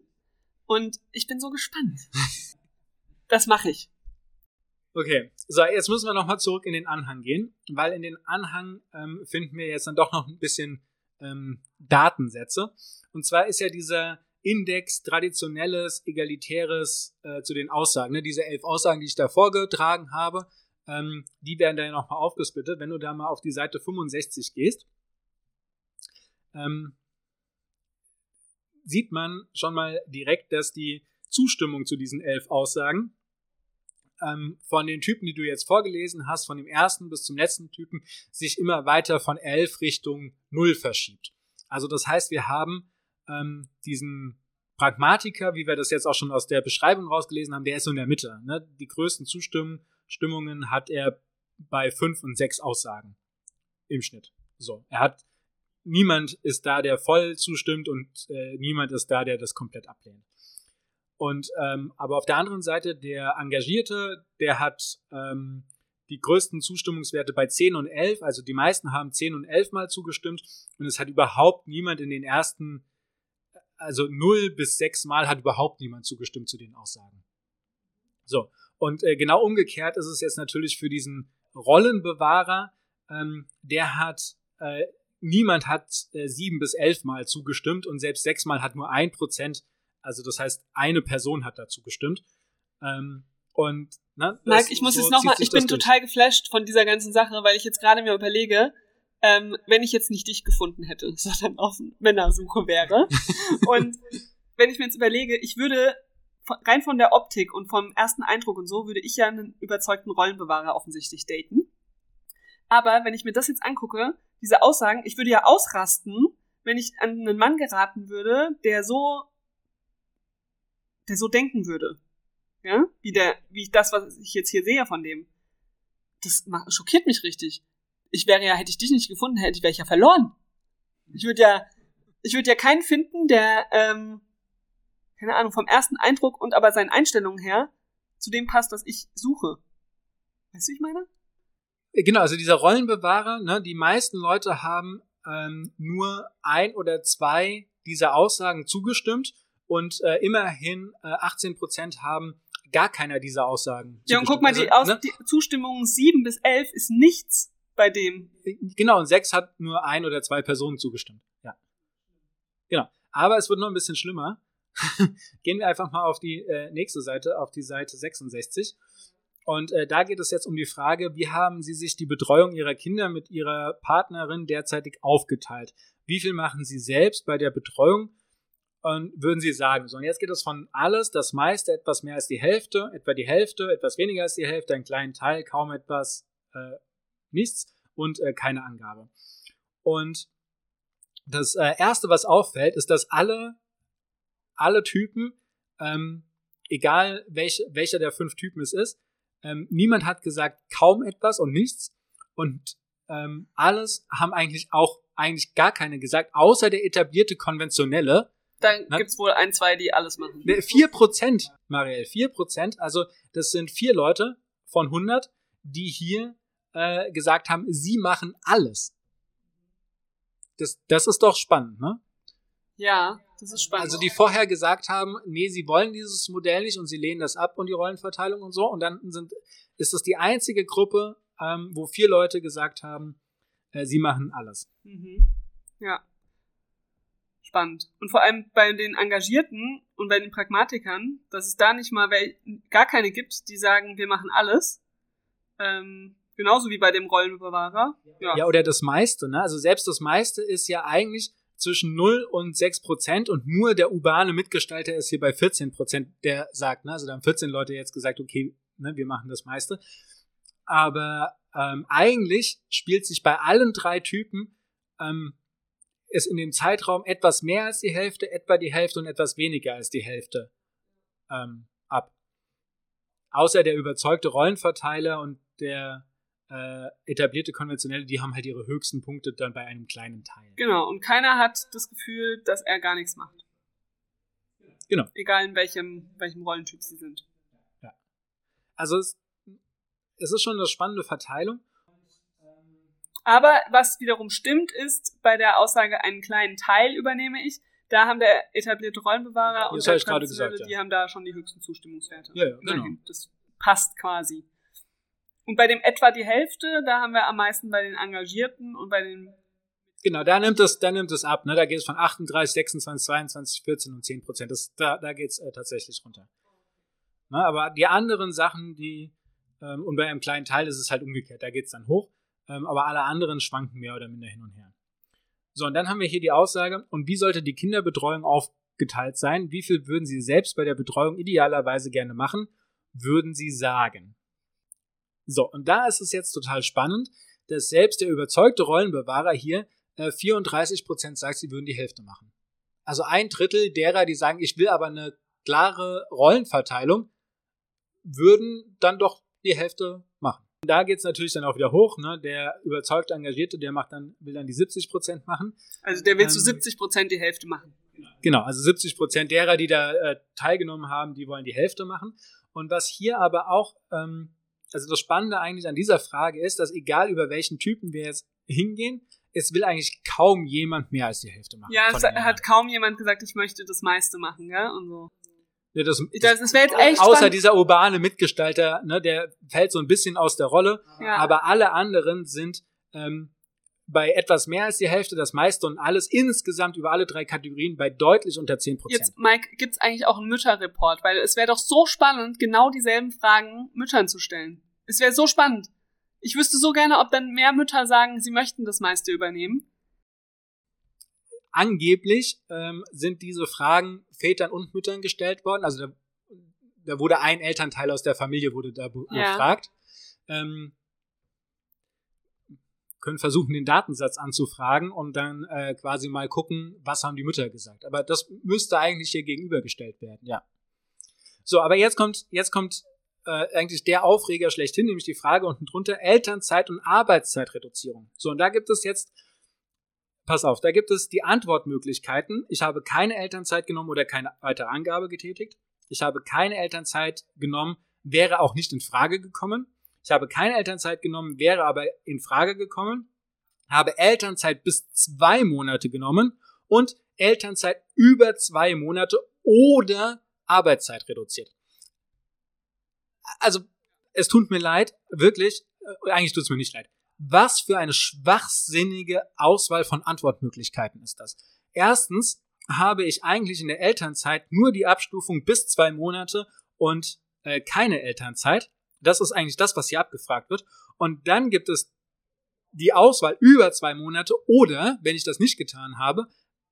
Und ich bin so gespannt. Das mache ich. Okay, so jetzt müssen wir nochmal zurück in den Anhang gehen, weil in den Anhang ähm, finden wir jetzt dann doch noch ein bisschen ähm, Datensätze. Und zwar ist ja dieser Index traditionelles, egalitäres äh, zu den Aussagen. Ne? Diese elf Aussagen, die ich da vorgetragen habe, ähm, die werden da ja nochmal aufgesplittet. Wenn du da mal auf die Seite 65 gehst, ähm, sieht man schon mal direkt, dass die Zustimmung zu diesen elf Aussagen ähm, von den Typen, die du jetzt vorgelesen hast, von dem ersten bis zum letzten Typen, sich immer weiter von 11 Richtung 0 verschiebt. Also das heißt, wir haben ähm, diesen Pragmatiker, wie wir das jetzt auch schon aus der Beschreibung rausgelesen haben, der ist so in der Mitte. Ne? Die größten Zustimmungen Stimmungen hat er bei 5 und 6 Aussagen im Schnitt. So, er hat niemand ist da, der voll zustimmt und äh, niemand ist da, der das komplett ablehnt. Und ähm, aber auf der anderen Seite der Engagierte, der hat ähm, die größten Zustimmungswerte bei 10 und 11, also die meisten haben 10 und 11 mal zugestimmt und es hat überhaupt niemand in den ersten, also 0 bis 6 Mal hat überhaupt niemand zugestimmt zu den Aussagen. So, und äh, genau umgekehrt ist es jetzt natürlich für diesen Rollenbewahrer, ähm, der hat, äh, niemand hat äh, 7 bis 11 Mal zugestimmt und selbst 6 Mal hat nur ein Prozent also das heißt, eine Person hat dazu gestimmt. Ähm, und ne, Marc, ich muss so jetzt nochmal, ich bin durch. total geflasht von dieser ganzen Sache, weil ich jetzt gerade mir überlege, ähm, wenn ich jetzt nicht dich gefunden hätte, sondern auf Männersuche wäre. und wenn ich mir jetzt überlege, ich würde rein von der Optik und vom ersten Eindruck und so, würde ich ja einen überzeugten Rollenbewahrer offensichtlich daten. Aber wenn ich mir das jetzt angucke, diese Aussagen, ich würde ja ausrasten, wenn ich an einen Mann geraten würde, der so, der so denken würde. Ja? Wie der, wie ich das, was ich jetzt hier sehe von dem. Das schockiert mich richtig. Ich wäre ja, hätte ich dich nicht gefunden, hätte ich, wäre ich ja verloren. Ich würde ja, ich würde ja keinen finden, der, ähm, keine Ahnung, vom ersten Eindruck und aber seinen Einstellungen her zu dem passt, was ich suche. Weißt du, ich meine? Genau, also dieser Rollenbewahrer, ne, die meisten Leute haben ähm, nur ein oder zwei dieser Aussagen zugestimmt und äh, immerhin äh, 18 Prozent haben gar keiner dieser Aussagen. Ja, und guck mal, die, Aus Also, ne, die Zustimmung 7 bis 11 ist nichts bei dem. Genau, und sechs hat nur ein oder zwei Personen zugestimmt. Ja. Genau. Aber es wird noch ein bisschen schlimmer. Gehen wir einfach mal auf die äh, nächste Seite, auf die Seite 66. Und äh, da geht es jetzt um die Frage, wie haben Sie sich die Betreuung Ihrer Kinder mit Ihrer Partnerin derzeitig aufgeteilt? Wie viel machen Sie selbst bei der Betreuung? Und würden Sie sagen, so, und jetzt geht es von alles, das meiste, etwas mehr als die Hälfte, etwa die Hälfte, etwas weniger als die Hälfte, einen kleinen Teil, kaum etwas, äh, nichts und äh, keine Angabe. Und das äh, erste, was auffällt, ist, dass alle, alle Typen, ähm, egal welch, welcher der fünf Typen es ist, ähm, niemand hat gesagt kaum etwas und nichts. Und ähm, alles haben eigentlich auch eigentlich gar keine gesagt, außer der etablierte konventionelle. Dann Na? gibt's wohl ein, zwei, die alles machen. Ne, 4%, Marielle, 4%, also das sind vier Leute von 100, die hier äh, gesagt haben, sie machen alles. Das, das ist doch spannend, ne? Ja, das ist spannend. Also die vorher gesagt haben, nee, sie wollen dieses Modell nicht und sie lehnen das ab und die Rollenverteilung und so. Und dann sind, ist es die einzige Gruppe, ähm, wo vier Leute gesagt haben, äh, sie machen alles. Mhm. Ja. Spannend. Und vor allem bei den Engagierten und bei den Pragmatikern, dass es da nicht mal gar keine gibt, die sagen, wir machen alles. Ähm, genauso wie bei dem Rollenbewahrer. Ja. Ja, oder das meiste, ne? Also selbst das meiste ist ja eigentlich zwischen 0 und 6 Prozent und nur der urbane Mitgestalter ist hier bei 14 Prozent, der sagt, ne? Also da haben 14 Leute jetzt gesagt, okay, ne, wir machen das meiste. Aber ähm, eigentlich spielt sich bei allen drei Typen ähm, ist in dem Zeitraum etwas mehr als die Hälfte, etwa die Hälfte und etwas weniger als die Hälfte ähm, ab. Außer der überzeugte Rollenverteiler und der äh, etablierte konventionelle, die haben halt ihre höchsten Punkte dann bei einem kleinen Teil. Genau. Und keiner hat das Gefühl, dass er gar nichts macht. Genau. Egal in welchem, welchem Rollentyp sie sind. Also es, es ist schon eine spannende Verteilung. Aber was wiederum stimmt, ist bei der Aussage, einen kleinen Teil übernehme ich. Da haben der etablierte Rollenbewahrer Das und der gerade gesagt, Traditionelle, ja. die haben da schon die höchsten Zustimmungswerte. Ja, ja, genau. Das passt quasi. Und bei dem etwa die Hälfte, da haben wir am meisten bei den Engagierten und bei den Genau, da nimmt es, da nimmt es ab. Ne? Da geht es von 38, 26, 22, 14 und 10 Prozent. Das, da da geht es äh, tatsächlich runter. Ne? Aber die anderen Sachen, die, ähm, und bei einem kleinen Teil ist es halt umgekehrt, da geht es dann hoch. Ähm, aber alle anderen schwanken mehr oder minder hin und her. So, und dann haben wir hier die Aussage, und wie sollte die Kinderbetreuung aufgeteilt sein? Wie viel würden Sie selbst bei der Betreuung idealerweise gerne machen? Würden Sie sagen? So, und da ist es jetzt total spannend, dass selbst der überzeugte Rollenbewahrer hier äh, 34% sagt, sie würden die Hälfte machen. Also ein Drittel derer, die sagen, ich will aber eine klare Rollenverteilung, würden dann doch die Hälfte machen. Da geht's natürlich dann auch wieder hoch. Ne? Der überzeugte Engagierte, der macht dann, will dann die 70% machen. Also der will zu Ähm, 70 Prozent die Hälfte machen. Genau, also 70 Prozent derer, die da äh, teilgenommen haben, die wollen die Hälfte machen. Und was hier aber auch, ähm, also das Spannende eigentlich an dieser Frage ist, dass egal über welchen Typen wir jetzt hingehen, es will eigentlich kaum jemand mehr als die Hälfte machen. Ja, es hat kaum jemand gesagt, ich möchte das meiste machen, gell? Und so. ja, das, Das, das wäre jetzt echt außer spannend. dieser urbane Mitgestalter, ne, der fällt so ein bisschen aus der Rolle, Ja. aber alle anderen sind ähm, bei etwas mehr als die Hälfte, das meiste und alles insgesamt über alle drei Kategorien bei deutlich unter 10 Prozent. Jetzt, Mike, gibt's eigentlich auch einen Mütterreport? Weil es wäre doch so spannend, genau dieselben Fragen Müttern zu stellen. Es wäre so spannend. Ich wüsste so gerne, ob dann mehr Mütter sagen, sie möchten das meiste übernehmen. angeblich ähm, sind diese Fragen Vätern und Müttern gestellt worden. Also da, da wurde ein Elternteil aus der Familie wurde da Ja. befragt. Ähm, können versuchen, den Datensatz anzufragen und dann äh, quasi mal gucken, was haben die Mütter gesagt. Aber das müsste eigentlich hier gegenübergestellt werden, ja. So, aber jetzt kommt, jetzt kommt äh, eigentlich der Aufreger schlechthin, nämlich die Frage unten drunter, Elternzeit und Arbeitszeitreduzierung. So, und da gibt es jetzt Pass auf, da gibt es die Antwortmöglichkeiten. Ich habe keine Elternzeit genommen oder keine weitere Angabe getätigt. Ich habe keine Elternzeit genommen, wäre auch nicht in Frage gekommen. Ich habe keine Elternzeit genommen, wäre aber in Frage gekommen. Habe Elternzeit bis zwei Monate genommen und Elternzeit über zwei Monate oder Arbeitszeit reduziert. Also, es tut mir leid, wirklich, äh, eigentlich tut es mir nicht leid. Was für eine schwachsinnige Auswahl von Antwortmöglichkeiten ist das? Erstens habe ich eigentlich in der Elternzeit nur die Abstufung bis zwei Monate und äh, keine Elternzeit. Das ist eigentlich das, was hier abgefragt wird. Und dann gibt es die Auswahl über zwei Monate oder, wenn ich das nicht getan habe,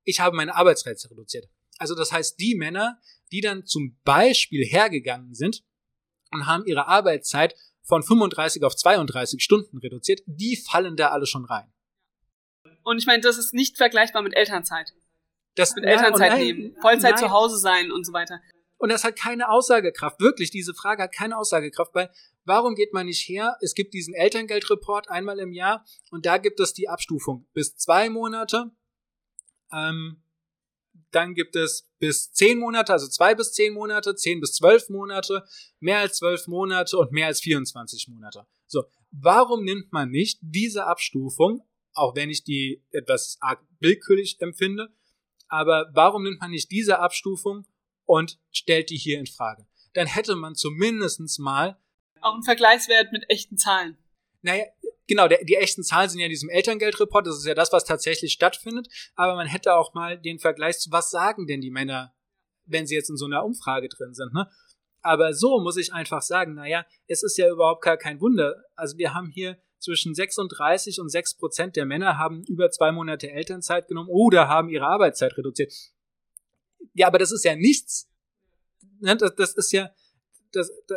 ich habe meine Arbeitszeit reduziert. Also das heißt, die Männer, die dann zum Beispiel hergegangen sind und haben ihre Arbeitszeit von 35 auf 32 Stunden reduziert, die fallen da alle schon rein. Und ich meine, das ist nicht vergleichbar mit Elternzeit. Das Mit Elternzeit nein, nehmen, Vollzeit nein. zu Hause sein und so weiter. Und das hat keine Aussagekraft. Wirklich, diese Frage hat keine Aussagekraft, weil warum geht man nicht her? Es gibt diesen Elterngeldreport einmal im Jahr und da gibt es die Abstufung bis zwei Monate. Ähm, dann gibt es bis zehn Monate, also zwei bis zehn Monate, zehn bis zwölf Monate, mehr als zwölf Monate und mehr als 24 Monate. So, warum nimmt man nicht diese Abstufung, auch wenn ich die etwas arg willkürlich empfinde, aber warum nimmt man nicht diese Abstufung und stellt die hier in Frage? Dann hätte man zumindestens mal, Auch ein Vergleichswert mit echten Zahlen. naja, genau, der, die echten Zahlen sind ja in diesem Elterngeldreport, das ist ja das, was tatsächlich stattfindet, aber man hätte auch mal den Vergleich zu, was sagen denn die Männer, wenn sie jetzt in so einer Umfrage drin sind, ne? Aber so muss ich einfach sagen, naja, es ist ja überhaupt gar kein Wunder. Also wir haben hier zwischen 36 und 6 Prozent der Männer haben über zwei Monate Elternzeit genommen oder haben ihre Arbeitszeit reduziert. Ja, aber das ist ja nichts. Ne, Das, das ist ja, das, da,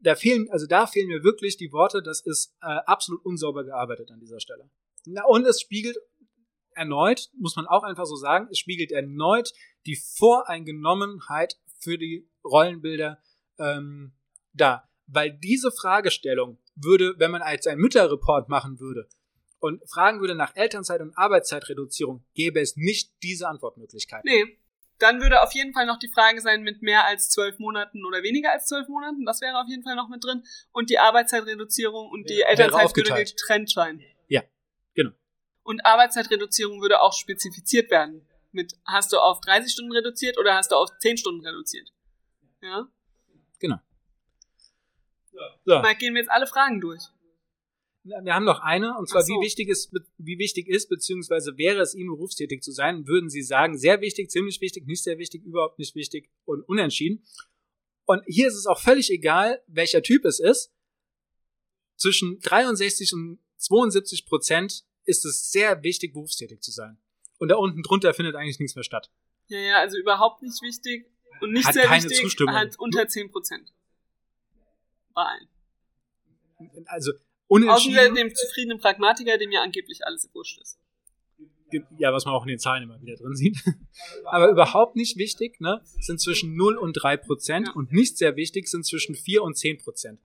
da fehlen, also da fehlen mir wirklich die Worte, das ist äh, absolut unsauber gearbeitet an dieser Stelle. Na, und es spiegelt erneut, muss man auch einfach so sagen, es spiegelt erneut die Voreingenommenheit für die Rollenbilder ähm, da. Weil diese Fragestellung würde, wenn man als ein Mütterreport machen würde und fragen würde nach Elternzeit und Arbeitszeitreduzierung, gäbe es nicht diese Antwortmöglichkeiten. Nee. Dann würde auf jeden Fall noch die Frage sein mit mehr als zwölf Monaten oder weniger als zwölf Monaten. Das wäre auf jeden Fall noch mit drin. Und die Arbeitszeitreduzierung und die Ja, Elternzeit wäre würde getrennt sein. Ja, genau. Und Arbeitszeitreduzierung würde auch spezifiziert werden. Mit hast du auf 30 Stunden reduziert oder hast du auf 10 Stunden reduziert? Ja. Genau. So, Mal gehen wir jetzt alle Fragen durch. Wir haben noch eine, und zwar, so. wie wichtig ist, wie wichtig ist, beziehungsweise wäre es Ihnen berufstätig zu sein, würden Sie sagen, sehr wichtig, ziemlich wichtig, nicht sehr wichtig, überhaupt nicht wichtig und unentschieden. Und hier ist es auch völlig egal, welcher Typ es ist. Zwischen 63 und 72 Prozent ist es sehr wichtig, berufstätig zu sein. Und da unten drunter findet eigentlich nichts mehr statt. Ja, ja, also überhaupt nicht wichtig und nicht Hat sehr keine wichtig, Zustimmung. hat unter 10 Prozent. Bei allen. Also Außer unentschieden, dem zufriedenen Pragmatiker, dem ja angeblich alles wurscht ist. ja, was man auch in den Zahlen immer wieder drin sieht. Aber überhaupt nicht wichtig, ne, sind zwischen 0 und 3 Prozent Ja. und nicht sehr wichtig sind zwischen 4 und 10 Prozent.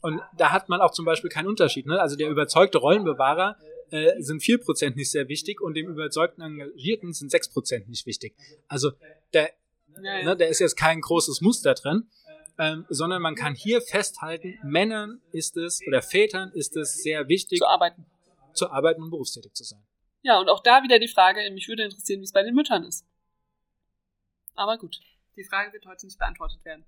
Und da hat man auch zum Beispiel keinen Unterschied. Ne? Also der überzeugte Rollenbewahrer äh, sind 4 Prozent nicht sehr wichtig und dem überzeugten Engagierten sind 6 Prozent nicht wichtig. Also ja. ne, da ist jetzt kein großes Muster drin, ähm, sondern man kann hier festhalten, Männern ist es oder Vätern ist es sehr wichtig, Zu arbeiten. zu arbeiten und berufstätig zu sein. Ja, und auch da wieder die Frage, mich würde interessieren, wie es bei den Müttern ist. Aber gut, die Frage wird heute nicht beantwortet werden.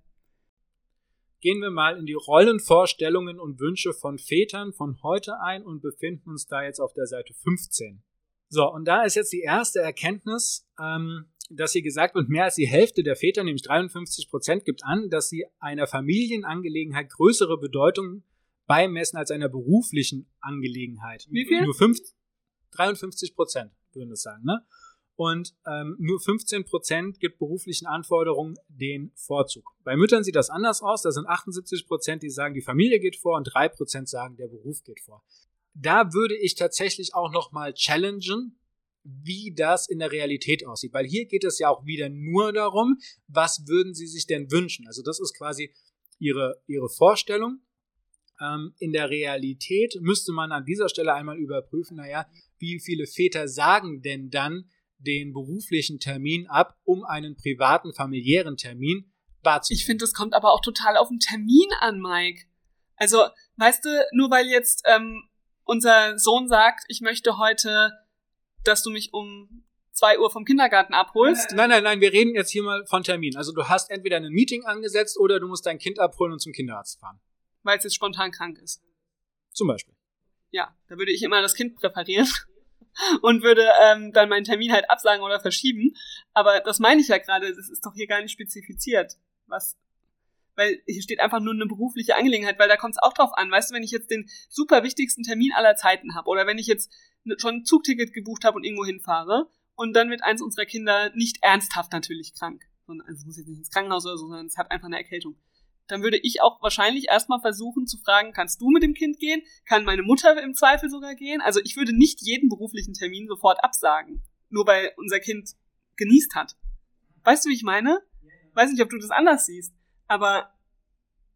gehen wir mal in die Rollenvorstellungen und Wünsche von Vätern von heute ein und befinden uns da jetzt auf der Seite 15. So, und da ist jetzt die erste Erkenntnis, ähm, dass hier gesagt wird, mehr als die Hälfte der Väter, nämlich 53 Prozent, gibt an, dass sie einer Familienangelegenheit größere Bedeutung beimessen als einer beruflichen Angelegenheit. Wie viel? Nur fünf, 53 Prozent würden es sagen, ne? Und ähm, nur 15 Prozent gibt beruflichen Anforderungen den Vorzug. Bei Müttern sieht das anders aus. Da sind 78 Prozent, die sagen, die Familie geht vor und 3 Prozent sagen, der Beruf geht vor. Da würde ich tatsächlich auch nochmal challengen, wie das in der Realität aussieht. Weil hier geht es ja auch wieder nur darum, was würden Sie sich denn wünschen? Also das ist quasi Ihre, Ihre Vorstellung. Ähm, in der Realität müsste man an dieser Stelle einmal überprüfen, naja, wie viele Väter sagen denn dann den beruflichen Termin ab, um einen privaten, familiären Termin wahrzunehmen? Ich finde, das kommt aber auch total auf den Termin an, Mike. Also, weißt du, nur weil jetzt ähm, unser Sohn sagt, ich möchte heute, dass du mich um zwei Uhr vom Kindergarten abholst. Nein, nein, nein, wir reden jetzt hier mal von Termin. Also du hast entweder ein Meeting angesetzt oder du musst dein Kind abholen und zum Kinderarzt fahren. weil es jetzt spontan krank ist. Zum Beispiel. Ja, da würde ich immer das Kind präparieren und würde ähm, dann meinen Termin halt absagen oder verschieben. Aber das meine ich ja gerade, das ist doch hier gar nicht spezifiziert. Was, weil hier steht einfach nur eine berufliche Angelegenheit, weil da kommt es auch drauf an. Weißt du, wenn ich jetzt den super wichtigsten Termin aller Zeiten habe oder wenn ich jetzt schon ein Zugticket gebucht habe und irgendwo hinfahre und dann wird eins unserer Kinder nicht ernsthaft natürlich krank, sondern also es muss jetzt nicht ins Krankenhaus oder so, sondern es hat einfach eine Erkältung dann würde ich auch wahrscheinlich erstmal versuchen zu fragen, kannst du mit dem Kind gehen? Kann meine Mutter im Zweifel sogar gehen? Also ich würde nicht jeden beruflichen Termin sofort absagen, nur weil unser Kind genießt hat. Weißt du, wie ich meine? Weiß nicht, ob du das anders siehst, aber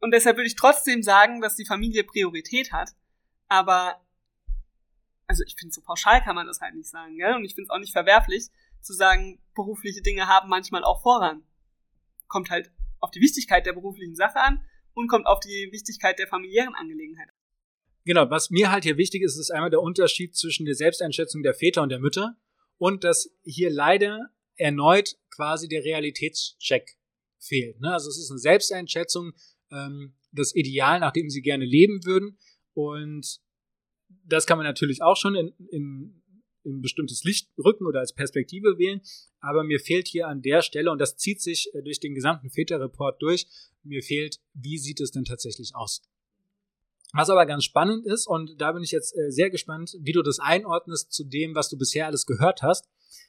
und deshalb würde ich trotzdem sagen, dass die Familie Priorität hat, aber also ich finde, so pauschal kann man das halt nicht sagen, gell? Und ich finde es auch nicht verwerflich, zu sagen, berufliche Dinge haben manchmal auch Vorrang. Kommt halt auf die Wichtigkeit der beruflichen Sache an und kommt auf die Wichtigkeit der familiären Angelegenheit. Genau, was mir halt hier wichtig ist, ist einmal der Unterschied zwischen der Selbsteinschätzung der Väter und der Mütter und dass hier leider erneut quasi der Realitätscheck fehlt. Ne? Also es ist eine Selbsteinschätzung, ähm, das Ideal, nach dem sie gerne leben würden und das kann man natürlich auch schon in, in, in bestimmtes Licht rücken oder als Perspektive wählen, aber mir fehlt hier an der Stelle, und das zieht sich äh, durch den gesamten Väterreport durch, mir fehlt, wie sieht es denn tatsächlich aus? Was aber ganz spannend ist, und da bin ich jetzt äh, sehr gespannt, wie du das einordnest zu dem, was du bisher alles gehört hast,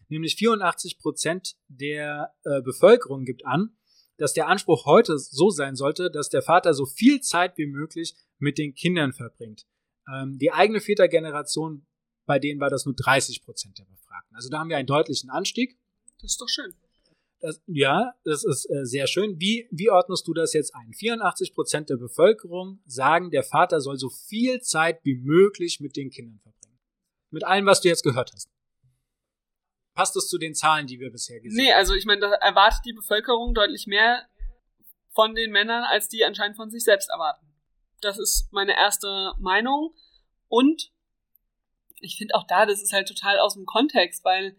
nämlich 84 Prozent der äh, Bevölkerung gibt an, dass der Anspruch heute so sein sollte, dass der Vater so viel Zeit wie möglich mit den Kindern verbringt. Ähm, die eigene Vätergeneration, bei denen war das nur 30 Prozent der Befragten. Also da haben wir einen deutlichen Anstieg. Das ist doch schön. Das, ja, das ist äh, sehr schön. Wie, wie ordnest du das jetzt ein? 84 Prozent der Bevölkerung sagen, der Vater soll so viel Zeit wie möglich mit den Kindern verbringen. Mit allem, was du jetzt gehört hast. passt das zu den Zahlen, die wir bisher gesehen haben? Nee, also ich meine, da erwartet die Bevölkerung deutlich mehr von den Männern, als die anscheinend von sich selbst erwarten. Das ist meine erste Meinung. Und ich finde auch da, das ist halt total aus dem Kontext, weil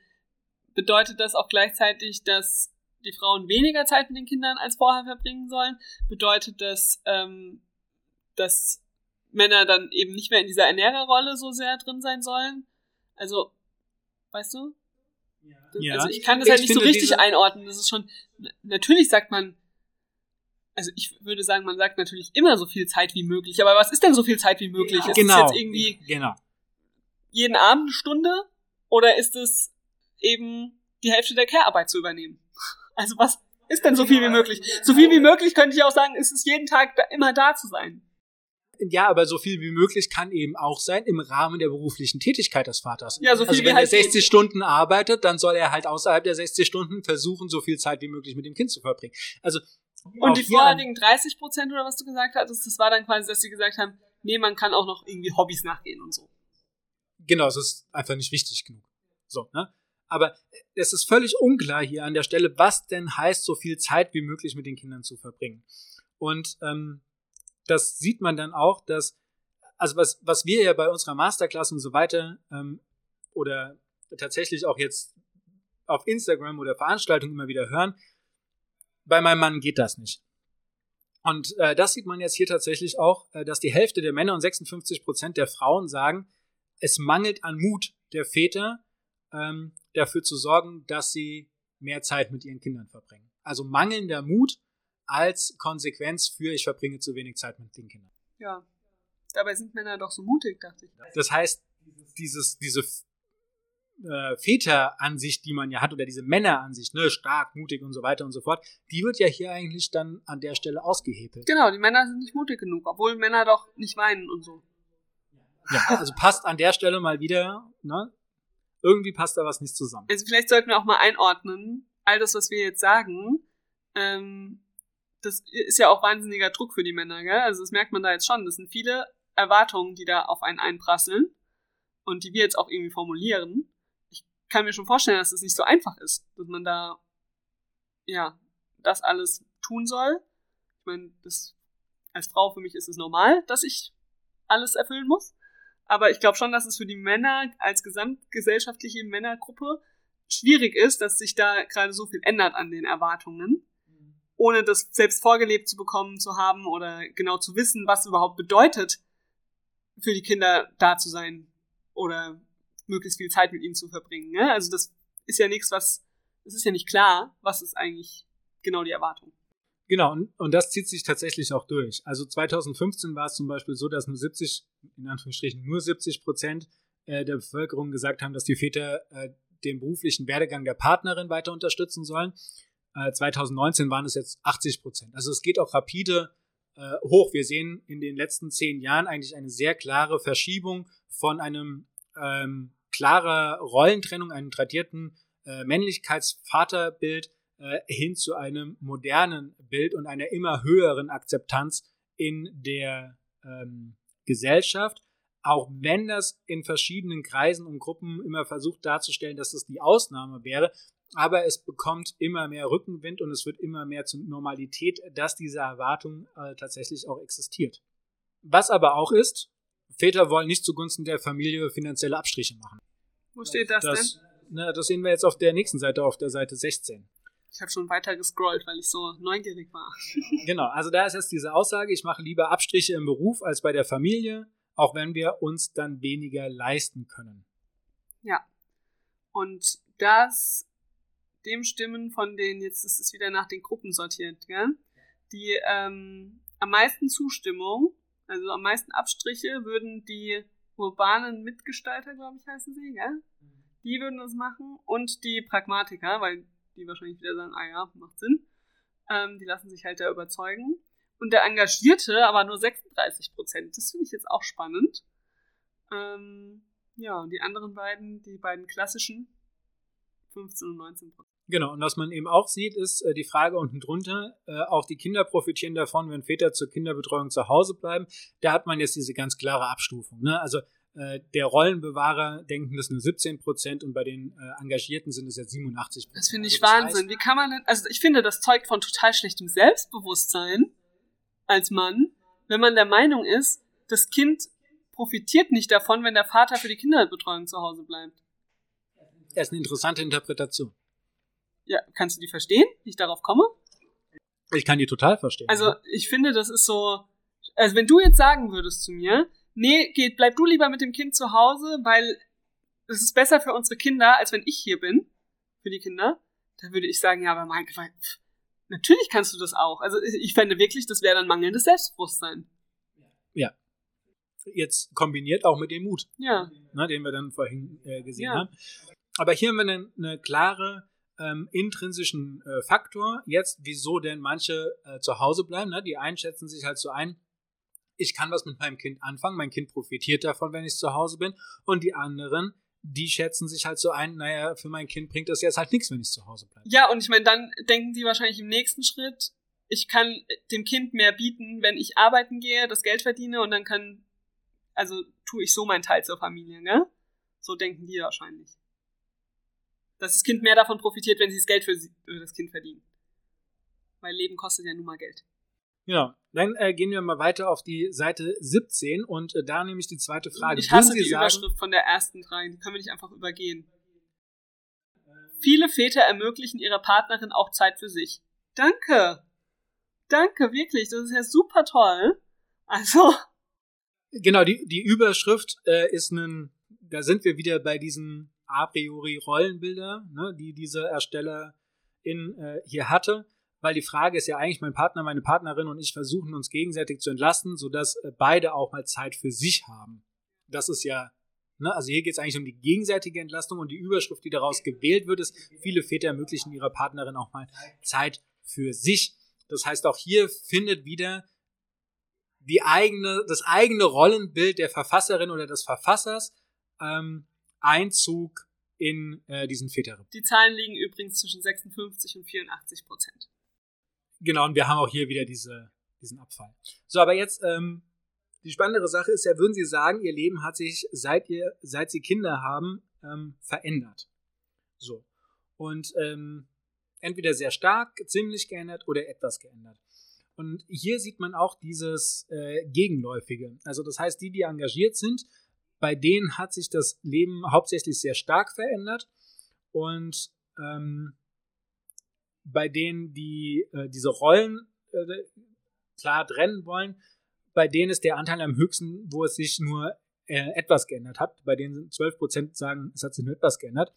bedeutet das auch gleichzeitig, dass die Frauen weniger Zeit mit den Kindern als vorher verbringen sollen? Bedeutet das, ähm, dass Männer dann eben nicht mehr in dieser Ernährerrolle so sehr drin sein sollen? Also, weißt du? Ja. Also ich kann das ich halt nicht so richtig einordnen. Das ist schon, natürlich sagt man, also ich würde sagen, man sagt natürlich immer so viel Zeit wie möglich, aber was ist denn so viel Zeit wie möglich? Ja, ist genau. es jetzt irgendwie genau. jeden Abend eine Stunde oder ist es eben die Hälfte der Care-Arbeit zu übernehmen? Also was ist denn so viel wie möglich? So viel wie möglich könnte ich auch sagen, ist es jeden Tag da, immer da zu sein. Ja, aber so viel wie möglich kann eben auch sein im Rahmen der beruflichen Tätigkeit des Vaters. Ja, so viel also wenn er halt 60 Stunden arbeitet, dann soll er halt außerhalb der 60 Stunden versuchen, so viel Zeit wie möglich mit dem Kind zu verbringen. Also und die vorherigen 30 Prozent oder was du gesagt hattest, das war dann quasi, dass sie gesagt haben, nee, man kann auch noch irgendwie Hobbys nachgehen und so. Genau, es ist einfach nicht wichtig genug. So, ne? Aber es ist völlig unklar hier an der Stelle, was denn heißt, so viel Zeit wie möglich mit den Kindern zu verbringen. Und ähm, das sieht man dann auch, dass, also was, was wir ja bei unserer Masterclass und so weiter ähm, oder tatsächlich auch jetzt auf Instagram oder Veranstaltungen immer wieder hören, bei meinem Mann geht das nicht. Und äh, das sieht man jetzt hier tatsächlich auch, äh, dass die Hälfte der Männer und 56 Prozent der Frauen sagen, es mangelt an Mut der Väter, ähm, dafür zu sorgen, dass sie mehr Zeit mit ihren Kindern verbringen. Also mangelnder Mut als Konsequenz für ich verbringe zu wenig Zeit mit den Kindern. Ja. Dabei sind Männer doch so mutig, dachte ich. Das heißt, dieses, diese äh, Väteransicht, die man ja hat, oder diese Männeransicht, ne, stark, mutig und so weiter und so fort, die wird ja hier eigentlich dann an der Stelle ausgehebelt. Genau, die Männer sind nicht mutig genug, obwohl Männer doch nicht weinen und so. Ja, also passt an der Stelle mal wieder, ne? Irgendwie passt da was nicht zusammen. Also vielleicht sollten wir auch mal einordnen, all das, was wir jetzt sagen, ähm, das ist ja auch wahnsinniger Druck für die Männer, gell? Also das merkt man da jetzt schon. Das sind viele Erwartungen, die da auf einen einprasseln und die wir jetzt auch irgendwie formulieren. Ich kann mir schon vorstellen, dass es das nicht so einfach ist, dass man da ja das alles tun soll. Ich meine, das als Frau für mich ist es normal, dass ich alles erfüllen muss. Aber ich glaube schon, dass es für die Männer als gesamtgesellschaftliche Männergruppe schwierig ist, dass sich da gerade so viel ändert an den Erwartungen, ohne das selbst vorgelebt zu bekommen zu haben oder genau zu wissen, was überhaupt bedeutet, für die Kinder da zu sein oder möglichst viel Zeit mit ihnen zu verbringen. Ne? Also das ist ja nichts, was, es ist ja nicht klar, was ist eigentlich genau die Erwartung. Genau, und, und das zieht sich tatsächlich auch durch. Also 2015 war es zum Beispiel so, dass nur 70, in Anführungsstrichen nur 70 Prozent äh, der Bevölkerung gesagt haben, dass die Väter äh, den beruflichen Werdegang der Partnerin weiter unterstützen sollen. Äh, 2019 waren es jetzt 80 Prozent. Also es geht auch rapide äh, hoch. Wir sehen in den letzten zehn Jahren eigentlich eine sehr klare Verschiebung von einem ähm, klarer Rollentrennung, einem tradierten äh, Männlichkeitsvaterbild äh, hin zu einem modernen Bild und einer immer höheren Akzeptanz in der ähm, Gesellschaft, auch wenn das in verschiedenen Kreisen und Gruppen immer versucht darzustellen, dass das die Ausnahme wäre, aber es bekommt immer mehr Rückenwind und es wird immer mehr zur Normalität, dass diese Erwartung äh, tatsächlich auch existiert. Was aber auch ist, Väter wollen nicht zugunsten der Familie finanzielle Abstriche machen. Wo steht das, das denn? Na, das sehen wir jetzt auf der nächsten Seite, auf der Seite 16. Ich habe schon weiter gescrollt, weil ich so neugierig war. genau, also da ist jetzt diese Aussage, ich mache lieber Abstriche im Beruf als bei der Familie, auch wenn wir uns dann weniger leisten können. Ja. Und das, dem Stimmen von den, jetzt ist es wieder nach den Gruppen sortiert, gell? Die ähm, am meisten Zustimmung, also am meisten Abstriche, würden die urbanen Mitgestalter, glaube ich, heißen sie, gell? Die würden das machen und die Pragmatiker, weil die wahrscheinlich wieder sagen, ah ja, macht Sinn. Ähm, die lassen sich halt da überzeugen. Und der Engagierte aber nur 36 Prozent. Das finde ich jetzt auch spannend. Ähm, ja, und die anderen beiden, die beiden klassischen, 15 und 19 Prozent. Genau, und was man eben auch sieht, ist äh, die Frage unten drunter, äh, auch die Kinder profitieren davon, wenn Väter zur Kinderbetreuung zu Hause bleiben. Da hat man jetzt diese ganz klare Abstufung. Ne? Also äh, der Rollenbewahrer denken das nur 17 Prozent und bei den äh, Engagierten sind es jetzt 87 Prozent. Das finde ich also Wahnsinn. Heißt, Wie kann man denn, also ich finde, das zeugt von total schlechtem Selbstbewusstsein als Mann, wenn man der Meinung ist, das Kind profitiert nicht davon, wenn der Vater für die Kinderbetreuung zu Hause bleibt. Das ist eine interessante Interpretation. Ja, kannst du die verstehen, wie ich darauf komme? Ich kann die total verstehen. Also, ich finde, das ist so, also wenn du jetzt sagen würdest zu mir, nee, geht, bleib du lieber mit dem Kind zu Hause, weil es ist besser für unsere Kinder, als wenn ich hier bin, für die Kinder, dann würde ich sagen, ja, aber mein Gott, natürlich kannst du das auch. Also ich fände wirklich, das wäre dann mangelndes Selbstbewusstsein. Ja. Jetzt kombiniert auch mit dem Mut, ja. ne, den wir dann vorhin äh, gesehen ja. haben. Aber hier haben wir eine, eine klare ähm, intrinsischen äh, Faktor. Jetzt, wieso denn manche äh, zu Hause bleiben? Ne? Die einschätzen sich halt so ein, ich kann was mit meinem Kind anfangen, mein Kind profitiert davon, wenn ich zu Hause bin. Und die anderen, die schätzen sich halt so ein, naja, für mein Kind bringt das jetzt halt nichts, wenn ich zu Hause bleibe. Ja, und ich meine, dann denken die wahrscheinlich im nächsten Schritt, ich kann dem Kind mehr bieten, wenn ich arbeiten gehe, das Geld verdiene und dann kann, also tue ich so meinen Teil zur Familie, ne? So denken die wahrscheinlich. Dass das Kind mehr davon profitiert, wenn sie das Geld für, sie, für das Kind verdienen. Weil Leben kostet ja nun mal Geld. Ja, dann äh, gehen wir mal weiter auf die Seite 17 und äh, da nehme ich die zweite Frage. Ich hasse die sagen, Überschrift von der ersten drei, die können wir nicht einfach übergehen. Viele Väter ermöglichen ihrer Partnerin auch Zeit für sich. Danke. Danke, wirklich. Das ist ja super toll. Also. Genau, die, die Überschrift äh, ist ein, da sind wir wieder bei diesen a priori Rollenbilder, ne, die diese Erstellerin äh, hier hatte weil die Frage ist ja eigentlich, mein Partner, meine Partnerin und ich versuchen uns gegenseitig zu entlasten, sodass äh, beide auch mal Zeit für sich haben. Das ist ja, ne, also hier geht es eigentlich um die gegenseitige Entlastung und die Überschrift, die daraus gewählt wird, ist, viele Väter ermöglichen ihrer Partnerin auch mal Zeit für sich. Das heißt, auch hier findet wieder die eigene, das eigene Rollenbild der Verfasserin oder des Verfassers ähm, Einzug in äh, diesen Väterreport. Die Zahlen liegen übrigens zwischen 56 und 84 Prozent. Genau, und wir haben auch hier wieder diese, diesen Abfall. So, aber jetzt, ähm, die spannendere Sache ist ja, würden Sie sagen, Ihr Leben hat sich, seit, ihr, seit Sie Kinder haben, ähm, verändert. So. Und ähm, entweder sehr stark, ziemlich geändert oder etwas geändert. Und hier sieht man auch dieses äh, Gegenläufige. Also das heißt, die, die engagiert sind, bei denen hat sich das Leben hauptsächlich sehr stark verändert. Und ähm, bei denen die äh, diese Rollen äh, klar trennen wollen, bei denen ist der Anteil am höchsten, wo es sich nur äh, etwas geändert hat. Bei denen 12% sagen, es hat sich nur etwas geändert.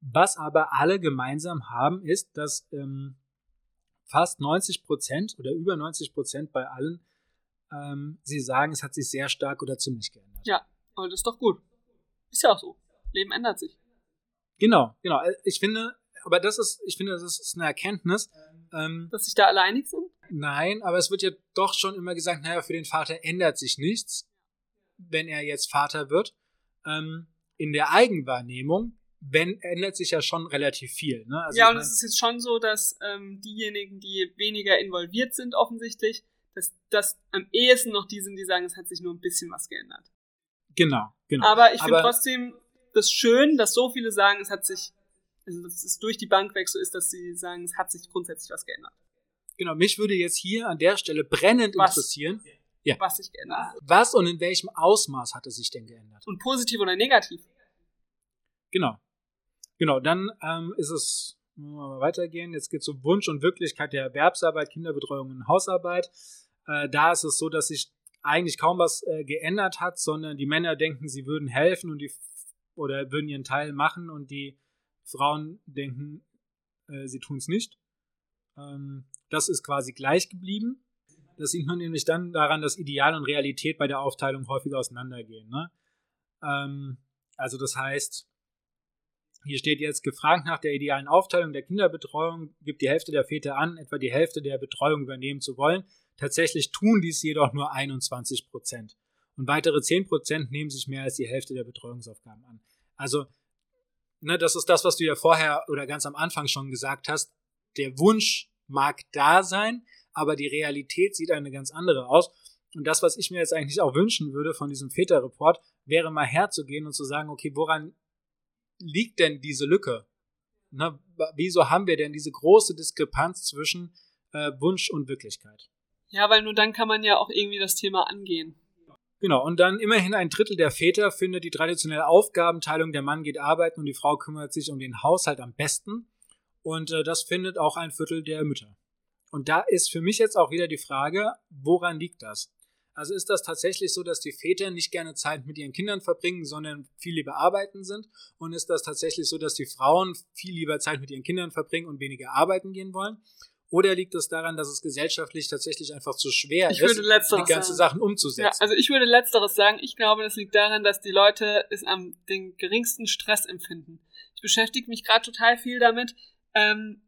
Was aber alle gemeinsam haben, ist, dass ähm, fast 90% oder über 90% bei allen ähm, sie sagen, es hat sich sehr stark oder ziemlich geändert. Ja, aber das ist doch gut. Ist ja auch so. Leben ändert sich. Genau, genau. Ich finde, aber das ist, ich finde, das ist eine Erkenntnis. Ähm, Dass sich da alle einig sind? Nein, aber es wird ja doch schon immer gesagt, naja, für den Vater ändert sich nichts, wenn er jetzt Vater wird. Ähm, in der Eigenwahrnehmung wenn, ändert sich ja schon relativ viel. Ne? Also ja, und es ist jetzt schon so, dass ähm, diejenigen, die weniger involviert sind, offensichtlich, dass das am ehesten noch die sind, die sagen, es hat sich nur ein bisschen was geändert. Genau, genau. Aber ich finde trotzdem das schön, dass so viele sagen, es hat sich also dass es durch die Bank weg so ist, dass sie sagen, es hat sich grundsätzlich was geändert. Genau, mich würde jetzt hier an der Stelle brennend was, interessieren, ja. was sich geändert hat. Was und in welchem Ausmaß hat es sich denn geändert? Und positiv oder negativ? Genau. Genau, dann ähm, ist es, wenn wir mal weitergehen, jetzt geht es um Wunsch und Wirklichkeit der Erwerbsarbeit, Kinderbetreuung und Hausarbeit. Äh, da ist es so, dass sich eigentlich kaum was äh, geändert hat, sondern die Männer denken, sie würden helfen und die oder würden ihren Teil machen und die Frauen denken, äh, sie tun es nicht. Ähm, das ist quasi gleich geblieben. Das sieht man nämlich dann daran, dass Ideal und Realität bei der Aufteilung häufig auseinandergehen. Ne? Ähm, also das heißt, hier steht jetzt gefragt nach der idealen Aufteilung der Kinderbetreuung, gibt die Hälfte der Väter an, etwa die Hälfte der Betreuung übernehmen zu wollen. Tatsächlich tun dies jedoch nur 21 Prozent. Und weitere 10 Prozent nehmen sich mehr als die Hälfte der Betreuungsaufgaben an. Also ne, das ist das, was du ja vorher oder ganz am Anfang schon gesagt hast. Der Wunsch mag da sein, aber die Realität sieht eine ganz andere aus. Und das, was ich mir jetzt eigentlich auch wünschen würde von diesem Väterreport, wäre mal herzugehen und zu sagen, okay, woran liegt denn diese Lücke? Na, wieso haben wir denn diese große Diskrepanz zwischen äh, Wunsch und Wirklichkeit? Ja, weil nur dann kann man ja auch irgendwie das Thema angehen. Genau, und dann immerhin ein Drittel der Väter findet die traditionelle Aufgabenteilung, der Mann geht arbeiten und die Frau kümmert sich um den Haushalt am besten. Und äh, das findet auch ein Viertel der Mütter. Und da ist für mich jetzt auch wieder die Frage, woran liegt das? Also ist das tatsächlich so, dass die Väter nicht gerne Zeit mit ihren Kindern verbringen, sondern viel lieber arbeiten sind? Und ist das tatsächlich so, dass die Frauen viel lieber Zeit mit ihren Kindern verbringen und weniger arbeiten gehen wollen? Oder liegt es daran, dass es gesellschaftlich tatsächlich einfach zu schwer ich ist, die ganzen. Sachen umzusetzen? Ja, also ich würde letzteres sagen. Ich glaube, das liegt daran, dass die Leute es am den geringsten Stress empfinden. Ich beschäftige mich gerade total viel damit, ähm,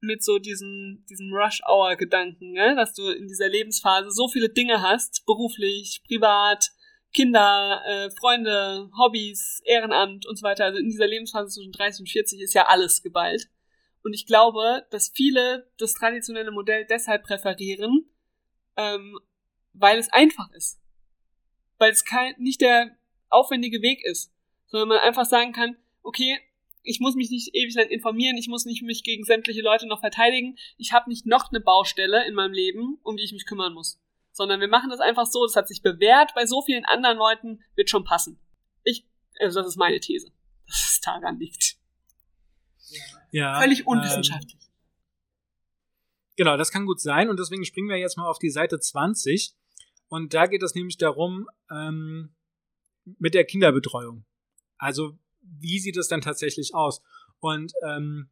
mit so diesen, diesen Rush-Hour-Gedanken, ne? dass du in dieser Lebensphase so viele Dinge hast, beruflich, privat, Kinder, äh, Freunde, Hobbys, Ehrenamt und so weiter. Also in dieser Lebensphase zwischen 30 und 40 ist ja alles geballt. Und ich glaube, dass viele das traditionelle Modell deshalb präferieren, ähm, weil es einfach ist. Weil es kein, nicht der aufwendige Weg ist, sondern man einfach sagen kann, okay, ich muss mich nicht ewig lang informieren, ich muss nicht mich gegen sämtliche Leute noch verteidigen, ich habe nicht noch eine Baustelle in meinem Leben, um die ich mich kümmern muss. Sondern wir machen das einfach so, das hat sich bewährt, bei so vielen anderen Leuten wird schon passen. Ich, also das ist meine These, dass es daran liegt. Ja, Völlig unwissenschaftlich. Ähm, genau, das kann gut sein und deswegen springen wir jetzt mal auf die Seite 20 und da geht es nämlich darum, ähm, mit der Kinderbetreuung. Also wie sieht es dann tatsächlich aus? Und ähm,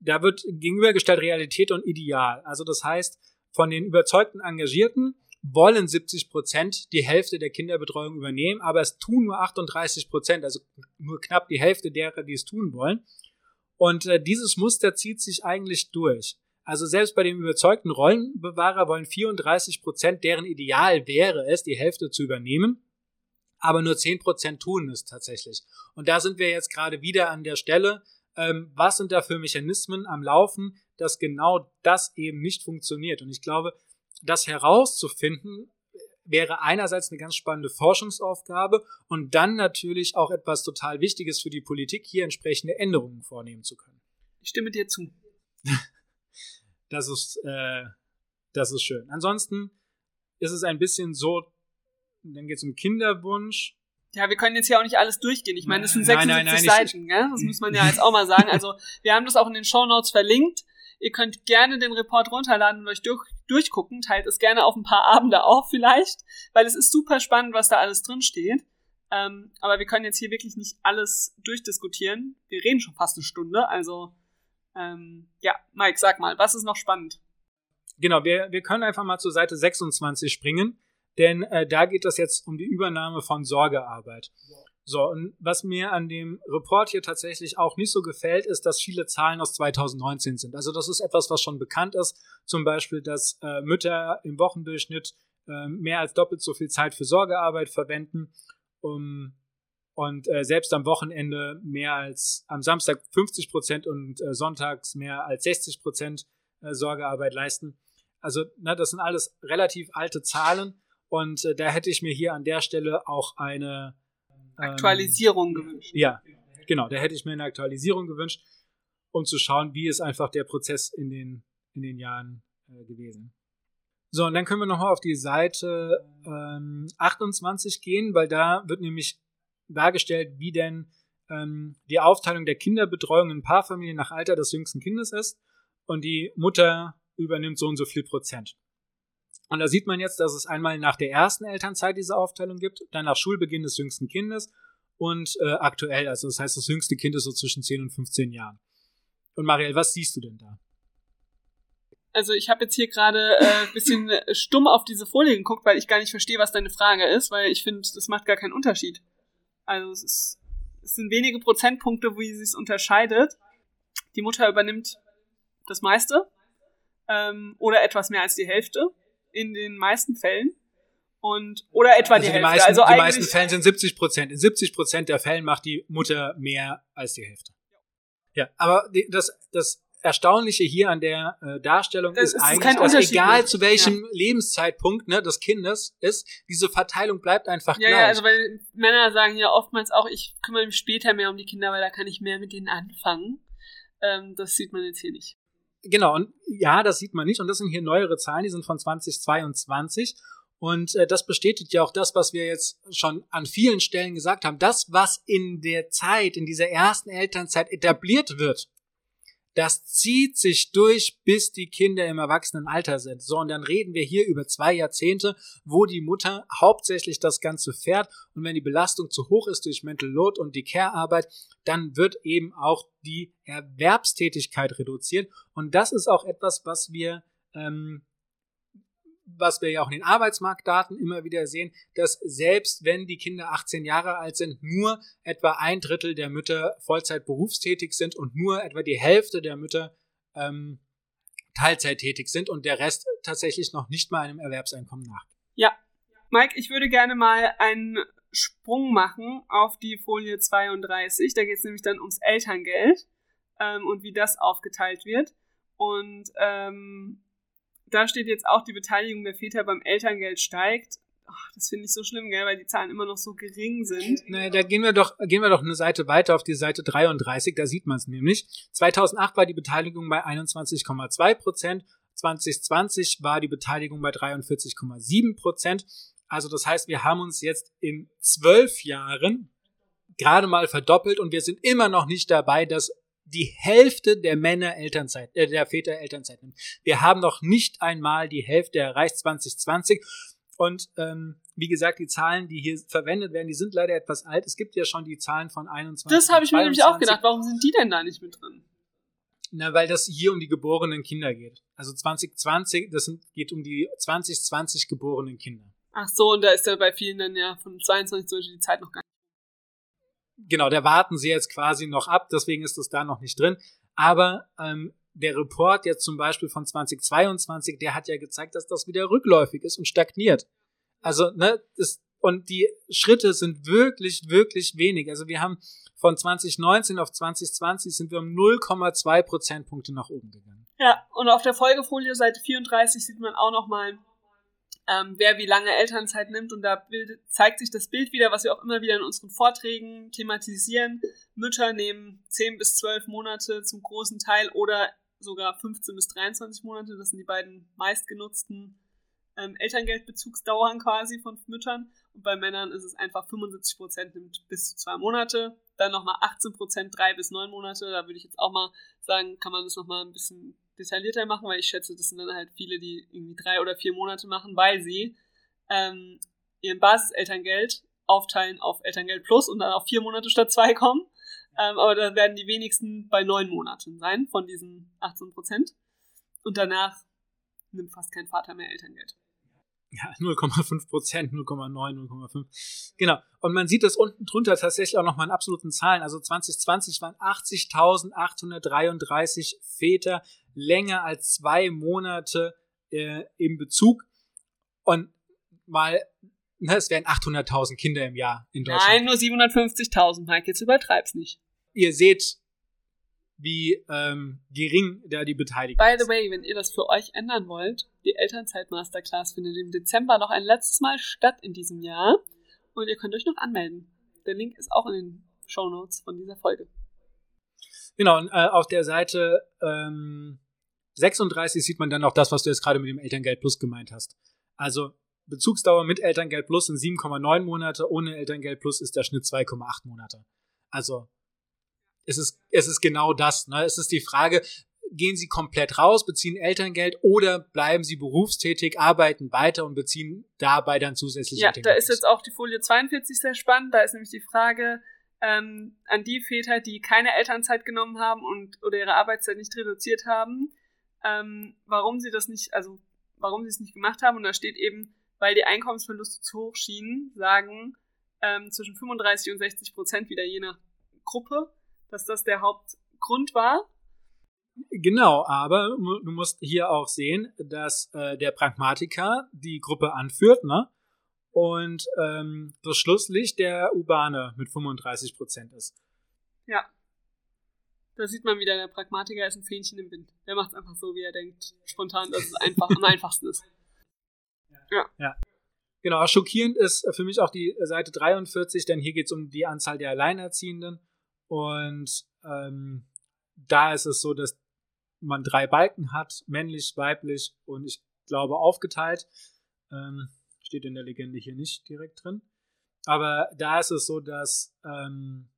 da wird gegenübergestellt Realität und Ideal. Also das heißt, von den überzeugten Engagierten wollen 70 Prozent die Hälfte der Kinderbetreuung übernehmen, aber es tun nur 38 Prozent, also nur knapp die Hälfte derer, die es tun wollen. Und äh, dieses Muster zieht sich eigentlich durch. Also selbst bei dem überzeugten Rollenbewahrer wollen 34 Prozent, deren Ideal wäre es, die Hälfte zu übernehmen aber nur zehn Prozent tun es tatsächlich. Und da sind wir jetzt gerade wieder an der Stelle, ähm, was sind da für Mechanismen am Laufen, dass genau das eben nicht funktioniert. Und ich glaube, das herauszufinden, wäre einerseits eine ganz spannende Forschungsaufgabe und dann natürlich auch etwas total Wichtiges für die Politik, hier entsprechende Änderungen vornehmen zu können. Ich stimme dir zu. das ist, äh, das ist schön. Ansonsten ist es ein bisschen so, dann geht es um Kinderwunsch. Ja, wir können jetzt hier auch nicht alles durchgehen. Ich meine, das sind 76 nein, nein, nein, Seiten, gell? das muss man ja jetzt auch mal sagen. Also wir haben das auch in den Show Notes verlinkt. Ihr könnt gerne den Report runterladen und euch durch, durchgucken. Teilt es gerne auf ein paar Abende auf vielleicht, weil es ist super spannend, was da alles drin steht. Ähm, aber wir können jetzt hier wirklich nicht alles durchdiskutieren. Wir reden schon fast eine Stunde, also ähm, ja, Mike, sag mal, was ist noch spannend? Genau, wir, wir können einfach mal zur Seite 26 springen denn äh, da geht es jetzt um die Übernahme von Sorgearbeit. So, und was mir an dem Report hier tatsächlich auch nicht so gefällt, ist, dass viele Zahlen aus 2019 sind. Also das ist etwas, was schon bekannt ist. Zum Beispiel, dass äh, Mütter im Wochendurchschnitt äh, mehr als doppelt so viel Zeit für Sorgearbeit verwenden. Um, und äh, selbst am Wochenende mehr als am Samstag 50 Prozent und äh, sonntags mehr als 60 Prozent äh, Sorgearbeit leisten. Also, na, das sind alles relativ alte Zahlen und äh, da hätte ich mir hier an der Stelle auch eine ähm, Aktualisierung gewünscht. Ja, genau, da hätte ich mir eine Aktualisierung gewünscht, um zu schauen, wie ist einfach der Prozess in den, in den Jahren äh, gewesen. So, und dann können wir nochmal auf die Seite ähm, 28 gehen, weil da wird nämlich dargestellt, wie denn ähm, die Aufteilung der Kinderbetreuung in Paarfamilien nach Alter des jüngsten Kindes ist. Und die Mutter übernimmt so und so viel Prozent. Und da sieht man jetzt, dass es einmal nach der ersten Elternzeit diese Aufteilung gibt, dann nach Schulbeginn des jüngsten Kindes und äh, aktuell, also das heißt, das jüngste Kind ist so zwischen 10 und 15 Jahren. Und Marielle, was siehst du denn da? Also ich habe jetzt hier gerade ein äh, bisschen stumm auf diese Folie geguckt, weil ich gar nicht verstehe, was deine Frage ist, weil ich finde, das macht gar keinen Unterschied. Also es, ist, es sind wenige Prozentpunkte, wie sie es unterscheidet. Die Mutter übernimmt das meiste ähm, oder etwas mehr als die Hälfte in den meisten Fällen. Und, oder etwa also die, die Hälfte. Meisten, also die meisten Fällen sind 70 Prozent. In 70 Prozent der Fällen macht die Mutter mehr als die Hälfte. Ja, aber das, das Erstaunliche hier an der äh, Darstellung Das ist, ist eigentlich, dass egal zu welchem Lebenszeitpunkt ne, des Kindes ist, diese Verteilung bleibt einfach Ja, gleich. ja, also weil Männer sagen ja oftmals auch, ich kümmere mich später mehr um die Kinder, weil da kann ich mehr mit denen anfangen. Ähm, das sieht man jetzt hier nicht. Genau, und ja, das sieht man nicht. Und das sind hier neuere Zahlen, die sind von 2022. Und äh, das bestätigt ja auch das, was wir jetzt schon an vielen Stellen gesagt haben. Das, was in der Zeit, in dieser ersten Elternzeit etabliert wird, das zieht sich durch, bis die Kinder im Erwachsenenalter sind. So, und dann reden wir hier über zwei Jahrzehnte, wo die Mutter hauptsächlich das Ganze fährt. Und wenn die Belastung zu hoch ist durch Mental Load und die Care-Arbeit, dann wird eben auch die Erwerbstätigkeit reduziert. Und das ist auch etwas, was wir, ähm, was wir ja auch in den Arbeitsmarktdaten immer wieder sehen, dass selbst wenn die Kinder 18 Jahre alt sind, nur etwa ein Drittel der Mütter Vollzeit berufstätig sind und nur etwa die Hälfte der Mütter ähm, Teilzeit tätig sind und der Rest tatsächlich noch nicht mal einem Erwerbseinkommen nach. Ja. Mike, ich würde gerne mal einen Sprung machen auf die Folie 32. Da geht es nämlich dann ums Elterngeld ähm, und wie das aufgeteilt wird. Und ähm, da steht jetzt auch, die Beteiligung der Väter beim Elterngeld steigt. Ach, das finde ich so schlimm, gell, weil die Zahlen immer noch so gering sind. Naja, da gehen wir doch, gehen wir doch eine Seite weiter auf die Seite 33, da sieht man es nämlich. 2008 war die Beteiligung bei 21,2 Prozent, 2020 war die Beteiligung bei 43,7 Prozent. Also das heißt, wir haben uns jetzt in zwölf Jahren gerade mal verdoppelt und wir sind immer noch nicht dabei, dass die Hälfte der Männer Elternzeit, äh, der Väter Elternzeit nimmt. Wir haben noch nicht einmal die Hälfte erreicht 2020. Und ähm, wie gesagt, die Zahlen, die hier verwendet werden, die sind leider etwas alt. Es gibt ja schon die Zahlen von 21. Das habe ich mir nämlich auch 22. gedacht. Warum sind die denn da nicht mit drin? Na, weil das hier um die geborenen Kinder geht. Also 2020, das sind, geht um die 2020 geborenen Kinder. Ach so, und da ist ja bei vielen dann ja von 22 zum Beispiel die Zeit noch gar nicht. Genau, da warten sie jetzt quasi noch ab, deswegen ist das da noch nicht drin. Aber ähm, der Report jetzt zum Beispiel von 2022, der hat ja gezeigt, dass das wieder rückläufig ist und stagniert. Also, ne, das, und die Schritte sind wirklich, wirklich wenig. Also wir haben von 2019 auf 2020 sind wir um 0,2 Prozentpunkte nach oben gegangen. Ja, und auf der Folgefolie Seite 34 sieht man auch nochmal, ähm, wer wie lange Elternzeit nimmt. Und da bildet, zeigt sich das Bild wieder, was wir auch immer wieder in unseren Vorträgen thematisieren. Mütter nehmen 10 bis 12 Monate zum großen Teil oder sogar 15 bis 23 Monate. Das sind die beiden meistgenutzten ähm, Elterngeldbezugsdauern quasi von Müttern. Und bei Männern ist es einfach 75 Prozent nimmt bis zu zwei Monate. Dann nochmal 18 Prozent drei bis neun Monate. Da würde ich jetzt auch mal sagen, kann man das nochmal ein bisschen detaillierter machen, weil ich schätze, das sind dann halt viele, die irgendwie drei oder vier Monate machen, weil sie ähm, ihren Basiselterngeld aufteilen auf Elterngeld Plus und dann auf vier Monate statt zwei kommen. Ähm, aber da werden die wenigsten bei neun Monaten sein von diesen 18 Prozent. Und danach nimmt fast kein Vater mehr Elterngeld. Ja, 0,5 Prozent, 0,9, 0,5. Genau. Und man sieht das unten drunter tatsächlich auch nochmal in absoluten Zahlen. Also 2020 waren 80.833 Väter länger als zwei Monate äh, im Bezug. Und mal, ne, es wären 800.000 Kinder im Jahr in Deutschland. Nein, nur 750.000, Mike, jetzt übertreib's nicht. Ihr seht, wie ähm, gering da die Beteiligung By ist. the way, wenn ihr das für euch ändern wollt, die Elternzeit-Masterclass findet im Dezember noch ein letztes Mal statt in diesem Jahr. Und ihr könnt euch noch anmelden. Der Link ist auch in den Show Notes von dieser Folge. Genau, und äh, auf der Seite ähm, 36 sieht man dann auch das, was du jetzt gerade mit dem Elterngeld Plus gemeint hast. Also Bezugsdauer mit Elterngeld Plus sind 7,9 Monate, ohne Elterngeld Plus ist der Schnitt 2,8 Monate. Also es ist, es ist genau das. Ne? Es ist die Frage, gehen Sie komplett raus, beziehen Elterngeld oder bleiben Sie berufstätig, arbeiten weiter und beziehen dabei dann zusätzlich Ja, da ist jetzt auch die Folie 42 sehr spannend. Da ist nämlich die Frage ähm, an die Väter, die keine Elternzeit genommen haben und oder ihre Arbeitszeit nicht reduziert haben, ähm, warum sie das nicht, also warum sie es nicht gemacht haben. Und da steht eben, weil die Einkommensverluste zu hoch schienen, sagen ähm, zwischen 35 und 60 Prozent wieder je nach Gruppe, dass das der Hauptgrund war. Genau, aber du musst hier auch sehen, dass äh, der Pragmatiker die Gruppe anführt, ne? Und ähm, das Schlusslicht der Urbane mit 35 Prozent ist. Da sieht man wieder, der Pragmatiker ist ein Fähnchen im Wind. Der macht es einfach so, wie er denkt, spontan, dass es einfach am einfachsten ist. Ja. ja. Genau, schockierend ist für mich auch die Seite 43, denn hier geht es um die Anzahl der Alleinerziehenden. Und ähm, da ist es so, dass man drei Balken hat, männlich, weiblich und ich glaube aufgeteilt. Ähm, steht in der Legende hier nicht direkt drin. Aber da ist es so, dass ähm,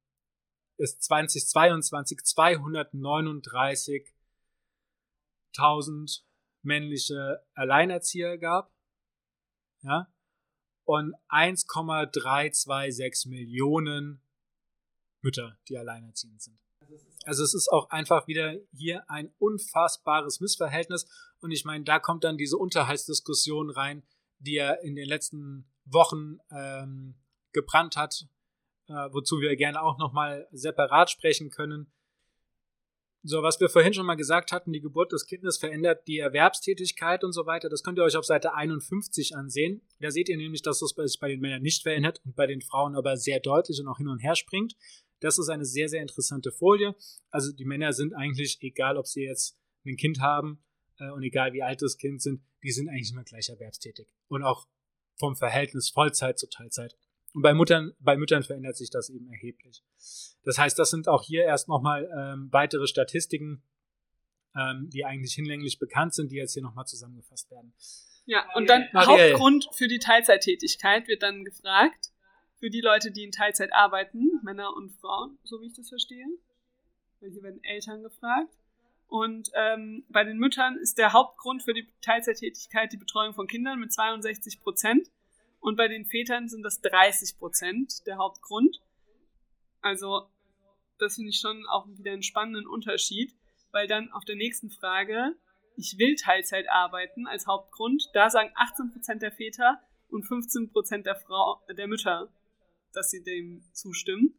es 2022 239.000 männliche Alleinerzieher gab. Ja. Und 1,326 Millionen Mütter, die alleinerziehend sind. Also es ist auch einfach wieder hier ein unfassbares Missverhältnis. Und ich meine, da kommt dann diese Unterhaltsdiskussion rein, die ja in den letzten Wochen ähm, gebrannt hat, äh, wozu wir gerne auch nochmal separat sprechen können. So, was wir vorhin schon mal gesagt hatten, die Geburt des Kindes verändert die Erwerbstätigkeit und so weiter. Das könnt ihr euch auf Seite 51 ansehen. Da seht ihr nämlich, dass das sich bei den Männern nicht verändert und bei den Frauen aber sehr deutlich und auch hin und her springt. Das ist eine sehr, sehr interessante Folie. Also die Männer sind eigentlich, egal ob sie jetzt ein Kind haben äh, und egal wie alt das Kind sind, die sind eigentlich immer gleich erwerbstätig. Und auch vom Verhältnis Vollzeit zu Teilzeit. Und bei Müttern, bei Müttern verändert sich das eben erheblich. Das heißt, das sind auch hier erst nochmal ähm, weitere Statistiken, ähm, die eigentlich hinlänglich bekannt sind, die jetzt hier nochmal zusammengefasst werden. Ja, und dann Marielle. Hauptgrund für die Teilzeittätigkeit wird dann gefragt für die Leute, die in Teilzeit arbeiten, Männer und Frauen, so wie ich das verstehe. Weil hier werden Eltern gefragt. Und ähm, bei den Müttern ist der Hauptgrund für die Teilzeittätigkeit die Betreuung von Kindern mit 62 Prozent. Und bei den Vätern sind das 30 Prozent der Hauptgrund. Also, das finde ich schon auch wieder einen spannenden Unterschied, weil dann auf der nächsten Frage, ich will Teilzeit arbeiten als Hauptgrund, da sagen 18 Prozent der Väter und 15 Prozent der, der Mütter dass sie dem zustimmen.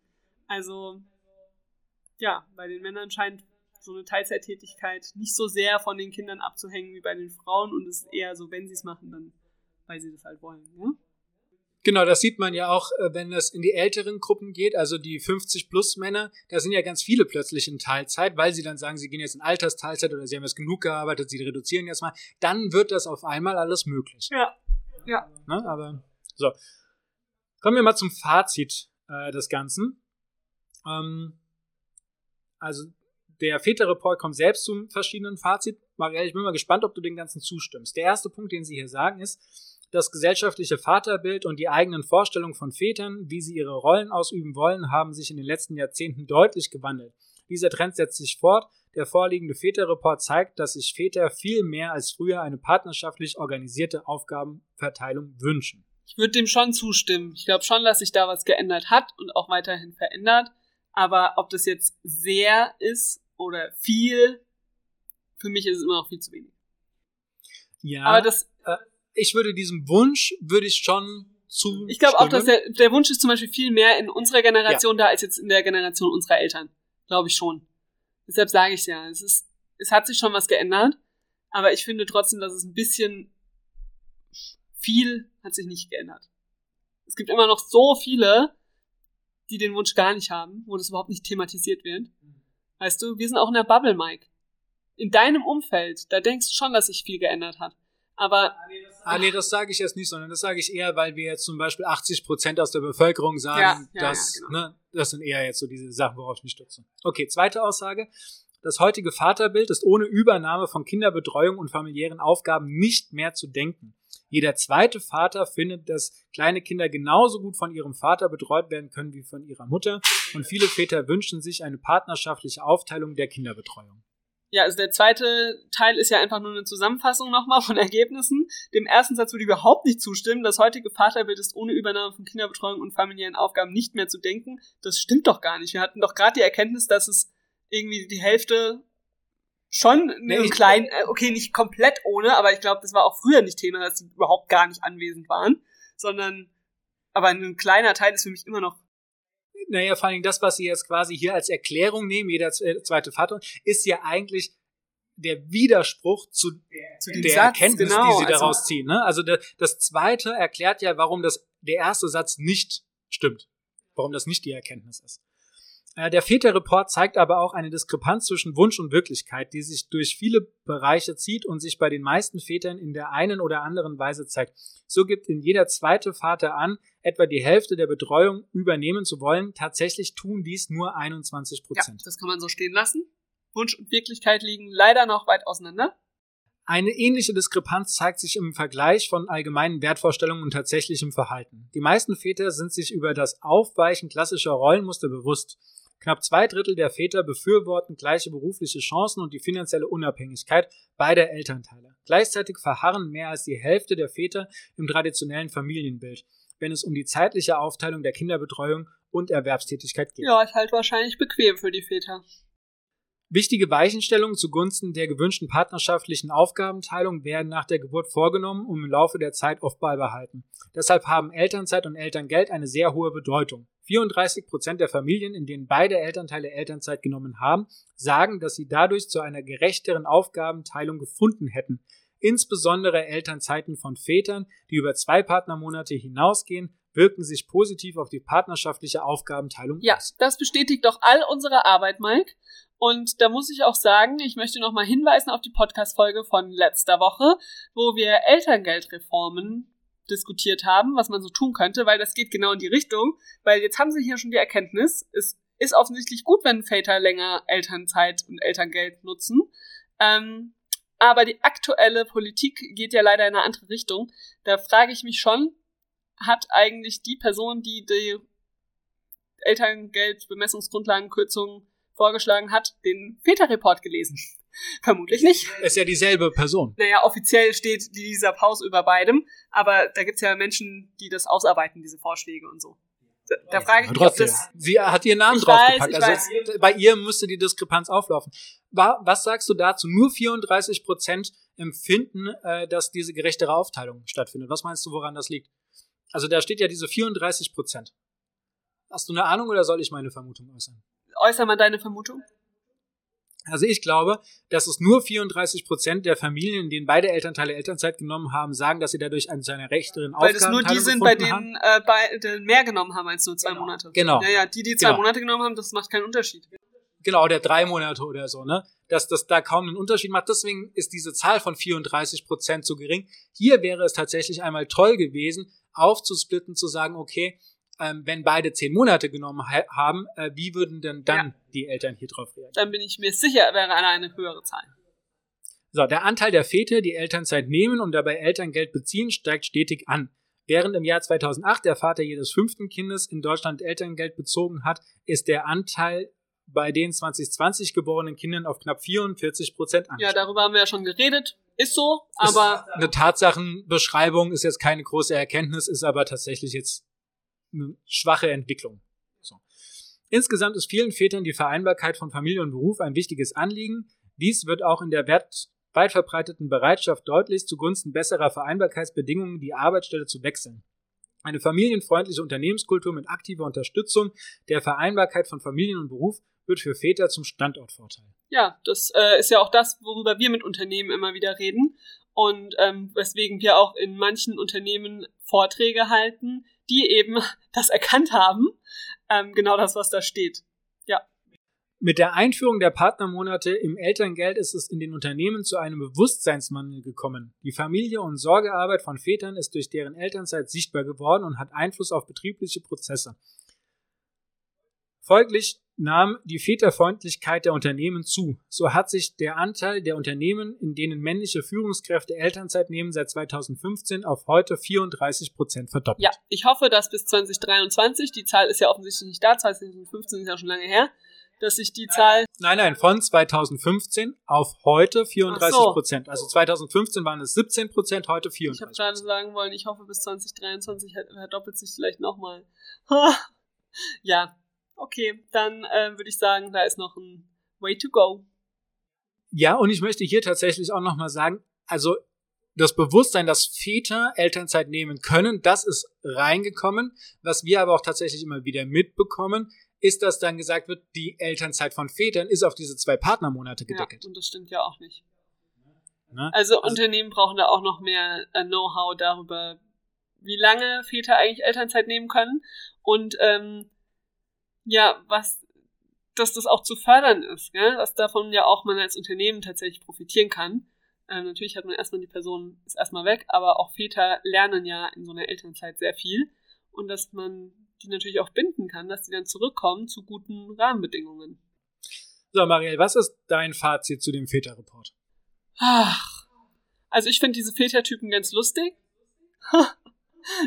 Also, ja, bei den Männern scheint so eine Teilzeittätigkeit nicht so sehr von den Kindern abzuhängen wie bei den Frauen und es ist eher so, wenn sie es machen, dann weil sie das halt wollen. Ja? Genau, das sieht man ja auch, äh, wenn es in die älteren Gruppen geht, also die 50 plus Männer, da sind ja ganz viele plötzlich in Teilzeit, weil sie dann sagen, sie gehen jetzt in Altersteilzeit oder sie haben jetzt genug gearbeitet, sie reduzieren jetzt mal, dann wird das auf einmal alles möglich. Ja. Ja. Ne, aber so. Kommen wir mal zum Fazit äh, des Ganzen. Ähm, also der Väter-Report kommt selbst zum verschiedenen Fazit. Marielle, ich bin mal gespannt, ob du den ganzen zustimmst. Der erste Punkt, den sie hier sagen, ist, das gesellschaftliche Vaterbild und die eigenen Vorstellungen von Vätern, wie sie ihre Rollen ausüben wollen, haben sich in den letzten Jahrzehnten deutlich gewandelt. Dieser Trend setzt sich fort. Der vorliegende Väter-Report zeigt, dass sich Väter viel mehr als früher eine partnerschaftlich organisierte Aufgabenverteilung wünschen. Ich würde dem schon zustimmen. Ich glaube schon, dass sich da was geändert hat und auch weiterhin verändert. Aber ob das jetzt sehr ist oder viel, für mich ist es immer noch viel zu wenig. Ja. Aber das, äh, ich würde diesem Wunsch, würde ich schon zu. Ich glaube auch, dass der, der Wunsch ist zum Beispiel viel mehr in unserer Generation ja. da als jetzt in der Generation unserer Eltern. Glaube ich schon. Deshalb sage ich ja. Es ist, es hat sich schon was geändert. Aber ich finde trotzdem, dass es ein bisschen viel hat sich nicht geändert. Es gibt immer noch so viele, die den Wunsch gar nicht haben, wo das überhaupt nicht thematisiert wird. Weißt du, wir sind auch in der Bubble, Mike. In deinem Umfeld, da denkst du schon, dass sich viel geändert hat. Aber. Ah, nee, das sage ich jetzt nicht, sondern das sage ich eher, weil wir jetzt zum Beispiel 80 Prozent aus der Bevölkerung sagen, ja, ja, dass, ja, genau. ne, das sind eher jetzt so diese Sachen, worauf ich mich stütze. Okay, zweite Aussage. Das heutige Vaterbild ist ohne Übernahme von Kinderbetreuung und familiären Aufgaben nicht mehr zu denken. Jeder zweite Vater findet, dass kleine Kinder genauso gut von ihrem Vater betreut werden können wie von ihrer Mutter und viele Väter wünschen sich eine partnerschaftliche Aufteilung der Kinderbetreuung. Ja, also der zweite Teil ist ja einfach nur eine Zusammenfassung nochmal von Ergebnissen. Dem ersten Satz würde ich überhaupt nicht zustimmen. Das heutige Vaterbild ist ohne Übernahme von Kinderbetreuung und familiären Aufgaben nicht mehr zu denken. Das stimmt doch gar nicht. Wir hatten doch gerade die Erkenntnis, dass es irgendwie die Hälfte schon einen kleinen, äh, okay, nicht komplett ohne, aber ich glaube, das war auch früher nicht Thema, dass sie überhaupt gar nicht anwesend waren, sondern, aber ein kleiner Teil ist für mich immer noch naja, vor allem das, was Sie jetzt quasi hier als Erklärung nehmen, jeder äh, zweite Vater, ist ja eigentlich der Widerspruch zu, zu der Satz, Erkenntnis, genau, die Sie also daraus ziehen. Ne? Also der, das zweite erklärt ja, warum das, der erste Satz nicht stimmt. Warum das nicht die Erkenntnis ist. Äh, der Väterreport zeigt aber auch eine Diskrepanz zwischen Wunsch und Wirklichkeit, die sich durch viele Bereiche zieht und sich bei den meisten Vätern in der einen oder anderen Weise zeigt. So gibt in jeder zweite Vater an, etwa die Hälfte der Betreuung übernehmen zu wollen. Tatsächlich tun dies nur 21 Prozent. Ja, das kann man so stehen lassen. Wunsch und Wirklichkeit liegen leider noch weit auseinander. Eine ähnliche Diskrepanz zeigt sich im Vergleich von allgemeinen Wertvorstellungen und tatsächlichem Verhalten. Die meisten Väter sind sich über das Aufweichen klassischer Rollenmuster bewusst. Knapp zwei Drittel der Väter befürworten gleiche berufliche Chancen und die finanzielle Unabhängigkeit beider Elternteile. Gleichzeitig verharren mehr als die Hälfte der Väter im traditionellen Familienbild, wenn es um die zeitliche Aufteilung der Kinderbetreuung und Erwerbstätigkeit geht. Ja, ist halt wahrscheinlich bequem für die Väter. Wichtige Weichenstellungen zugunsten der gewünschten partnerschaftlichen Aufgabenteilung werden nach der Geburt vorgenommen und im Laufe der Zeit oft beibehalten. Deshalb haben Elternzeit und Elterngeld eine sehr hohe Bedeutung. 34 Prozent der Familien, in denen beide Elternteile Elternzeit genommen haben, sagen, dass sie dadurch zu einer gerechteren Aufgabenteilung gefunden hätten. Insbesondere Elternzeiten von Vätern, die über zwei Partnermonate hinausgehen, wirken sich positiv auf die partnerschaftliche Aufgabenteilung ja, aus. Ja, das bestätigt doch all unsere Arbeit, Mike. Und da muss ich auch sagen, ich möchte nochmal hinweisen auf die Podcast-Folge von letzter Woche, wo wir Elterngeldreformen diskutiert haben, was man so tun könnte, weil das geht genau in die Richtung, weil jetzt haben sie hier schon die Erkenntnis, es ist offensichtlich gut, wenn Väter länger Elternzeit und Elterngeld nutzen. Ähm, aber die aktuelle Politik geht ja leider in eine andere Richtung. Da frage ich mich schon, hat eigentlich die Person, die die Elterngeldbemessungsgrundlagenkürzung vorgeschlagen hat, den Väterreport gelesen. Vermutlich nicht. Ist ja dieselbe Person. Naja, offiziell steht dieser Pause über beidem, aber da gibt's ja Menschen, die das ausarbeiten, diese Vorschläge und so. Da, da frage ich mich, ob das... Sie hat ihren Namen draufgepackt. Also weiß. bei ihr müsste die Diskrepanz auflaufen. Was sagst du dazu? Nur 34 Prozent empfinden, äh, dass diese gerechtere Aufteilung stattfindet. Was meinst du, woran das liegt? Also da steht ja diese 34 Prozent. Hast du eine Ahnung oder soll ich meine Vermutung äußern? Äußer mal deine Vermutung. Also ich glaube, dass es nur 34 Prozent der Familien, in denen beide Elternteile Elternzeit genommen haben, sagen, dass sie dadurch eine, eine rechteren Weil es nur die sind, bei denen äh, beide mehr genommen haben als nur zwei Monate. Genau. Naja, die, die zwei genau. Monate genommen haben, das macht keinen Unterschied. Genau, der drei Monate oder so, ne? Dass das da kaum einen Unterschied macht. Deswegen ist diese Zahl von 34 Prozent so gering. Hier wäre es tatsächlich einmal toll gewesen, aufzusplitten, zu sagen, okay, ähm, wenn beide zehn Monate genommen ha haben, äh, wie würden denn dann ja. die Eltern hier drauf reagieren? Dann bin ich mir sicher, wäre eine, eine höhere Zahl. So, der Anteil der Väter, die Elternzeit nehmen und dabei Elterngeld beziehen, steigt stetig an. Während im Jahr 2008 der Vater jedes fünften Kindes in Deutschland Elterngeld bezogen hat, ist der Anteil bei den 2020 geborenen Kindern auf knapp 44 Prozent Ja, darüber haben wir ja schon geredet. Ist so, aber. Ist eine Tatsachenbeschreibung ist jetzt keine große Erkenntnis, ist aber tatsächlich jetzt eine schwache Entwicklung. So. Insgesamt ist vielen Vätern die Vereinbarkeit von Familie und Beruf ein wichtiges Anliegen. Dies wird auch in der weit, verbreiteten Bereitschaft deutlich zugunsten besserer Vereinbarkeitsbedingungen die Arbeitsstelle zu wechseln. Eine familienfreundliche Unternehmenskultur mit aktiver Unterstützung der Vereinbarkeit von Familien und Beruf wird für Väter zum Standortvorteil. Ja, das äh, ist ja auch das, worüber wir mit Unternehmen immer wieder reden und ähm, weswegen wir auch in manchen Unternehmen Vorträge halten, die eben das erkannt haben. Ähm, genau das, was da steht. Ja. Mit der Einführung der Partnermonate im Elterngeld ist es in den Unternehmen zu einem Bewusstseinsmangel gekommen. Die Familie- und Sorgearbeit von Vätern ist durch deren Elternzeit sichtbar geworden und hat Einfluss auf betriebliche Prozesse. Folglich nahm die Väterfreundlichkeit der Unternehmen zu. So hat sich der Anteil der Unternehmen, in denen männliche Führungskräfte Elternzeit nehmen, seit 2015 auf heute 34 Prozent verdoppelt. Ja, ich hoffe, dass bis 2023, die Zahl ist ja offensichtlich nicht da, 2015 ist ja schon lange her, dass sich die Zahl. Nein, nein, von 2015 auf heute 34 Prozent. So. Also 2015 waren es 17 Prozent, heute 34 Ich habe gerade sagen wollen, ich hoffe, bis 2023 verdoppelt sich vielleicht nochmal. ja, Okay, dann äh, würde ich sagen, da ist noch ein Way to go. Ja, und ich möchte hier tatsächlich auch nochmal sagen, also das Bewusstsein, dass Väter Elternzeit nehmen können, das ist reingekommen. Was wir aber auch tatsächlich immer wieder mitbekommen, ist, dass dann gesagt wird, die Elternzeit von Vätern ist auf diese zwei Partnermonate gedeckelt. Ja, und das stimmt ja auch nicht. Ne? Also, also, Unternehmen brauchen da auch noch mehr äh, Know-how darüber, wie lange Väter eigentlich Elternzeit nehmen können und ähm, ja, was dass das auch zu fördern ist, gell? dass davon ja auch man als Unternehmen tatsächlich profitieren kann. Ähm, natürlich hat man erstmal die Person, ist erstmal weg, aber auch Väter lernen ja in so einer Elternzeit sehr viel und dass man die natürlich auch binden kann, dass die dann zurückkommen zu guten Rahmenbedingungen. So, Marielle, was ist dein Fazit zu dem Väterreport? Ach, also ich finde diese Vätertypen ganz lustig.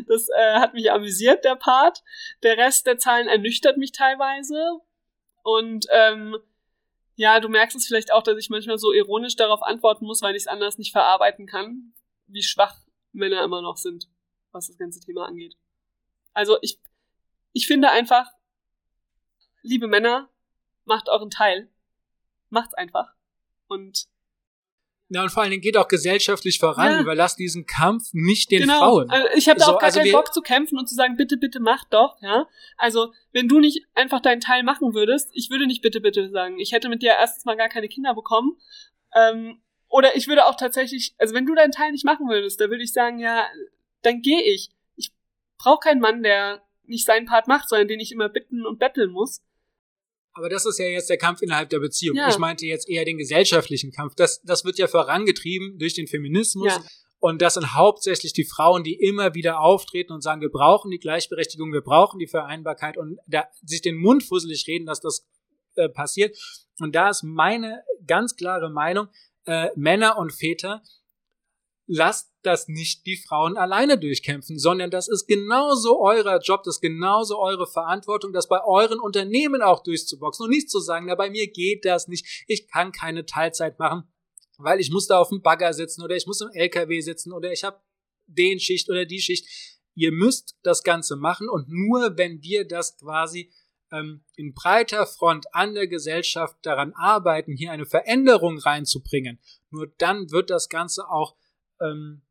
das äh, hat mich amüsiert, der Part. Der Rest der Zahlen ernüchtert mich teilweise. Und ähm, ja, du merkst es vielleicht auch, dass ich manchmal so ironisch darauf antworten muss, weil ich es anders nicht verarbeiten kann, wie schwach Männer immer noch sind, was das ganze Thema angeht. Also ich, ich finde einfach, liebe Männer, macht euren Teil. Macht's einfach. Und ja, und vor allen Dingen geht auch gesellschaftlich voran. Ja. Überlasst diesen Kampf nicht den genau. Frauen. Also ich habe da so, auch gar also keinen Bock zu kämpfen und zu sagen, bitte, bitte mach doch, ja. Also, wenn du nicht einfach deinen Teil machen würdest, ich würde nicht bitte, bitte sagen. Ich hätte mit dir erstens mal gar keine Kinder bekommen. Ähm, oder ich würde auch tatsächlich, also wenn du deinen Teil nicht machen würdest, da würde ich sagen, ja, dann gehe ich. Ich brauche keinen Mann, der nicht seinen Part macht, sondern den ich immer bitten und betteln muss. Aber das ist ja jetzt der Kampf innerhalb der Beziehung. Ja. Ich meinte jetzt eher den gesellschaftlichen Kampf. Das, das wird ja vorangetrieben durch den Feminismus. Ja. Und das sind hauptsächlich die Frauen, die immer wieder auftreten und sagen, wir brauchen die Gleichberechtigung, wir brauchen die Vereinbarkeit und da sich den Mund fusselig reden, dass das äh, passiert. Und da ist meine ganz klare Meinung, äh, Männer und Väter, lasst das nicht die Frauen alleine durchkämpfen, sondern das ist genauso euer Job, das ist genauso eure Verantwortung, das bei euren Unternehmen auch durchzuboxen und nicht zu sagen, na, bei mir geht das nicht, ich kann keine Teilzeit machen, weil ich muss da auf dem Bagger sitzen oder ich muss im LKW sitzen oder ich habe den Schicht oder die Schicht. Ihr müsst das Ganze machen und nur wenn wir das quasi ähm, in breiter Front an der Gesellschaft daran arbeiten, hier eine Veränderung reinzubringen, nur dann wird das Ganze auch ähm,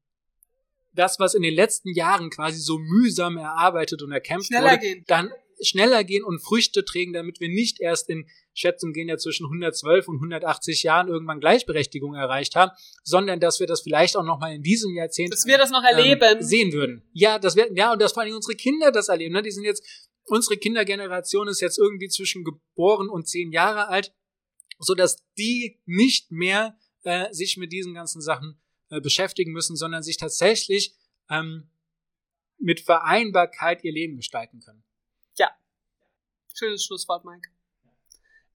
das, was in den letzten Jahren quasi so mühsam erarbeitet und erkämpft schneller wurde, gehen. dann schneller gehen und Früchte trägen, damit wir nicht erst in Schätzungen gehen ja zwischen 112 und 180 Jahren irgendwann Gleichberechtigung erreicht haben, sondern dass wir das vielleicht auch noch mal in diesem Jahrzehnt dass wir das noch erleben ähm, sehen würden. Ja, das wir ja und dass vor allem unsere Kinder das erleben. Ne? Die sind jetzt unsere Kindergeneration ist jetzt irgendwie zwischen geboren und zehn Jahre alt, so dass die nicht mehr äh, sich mit diesen ganzen Sachen äh, beschäftigen müssen, sondern sich tatsächlich ähm, mit Vereinbarkeit ihr Leben gestalten können. Ja. Schönes Schlusswort, Mike.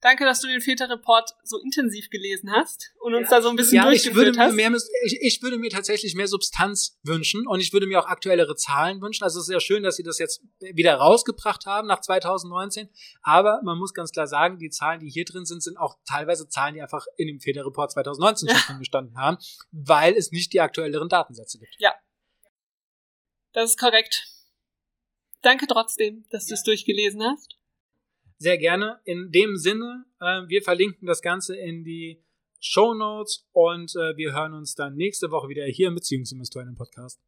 Danke, dass du den Väter-Report so intensiv gelesen hast und uns ja. da so ein bisschen ja, durchgeführt ich würde Mehr, ich, ich, würde mir tatsächlich mehr Substanz wünschen und ich würde mir auch aktuellere Zahlen wünschen. Also es ist ja schön, dass sie das jetzt wieder rausgebracht haben nach 2019. Aber man muss ganz klar sagen, die Zahlen, die hier drin sind, sind auch teilweise Zahlen, die einfach in dem Väter-Report 2019 schon drin gestanden haben, weil es nicht die aktuelleren Datensätze gibt. Ja. Das ist korrekt. Danke trotzdem, dass ja. du es durchgelesen hast sehr gerne. In dem Sinne, äh, wir verlinken das Ganze in die Show Notes und äh, wir hören uns dann nächste Woche wieder hier im Beziehungsinvestoren im Podcast.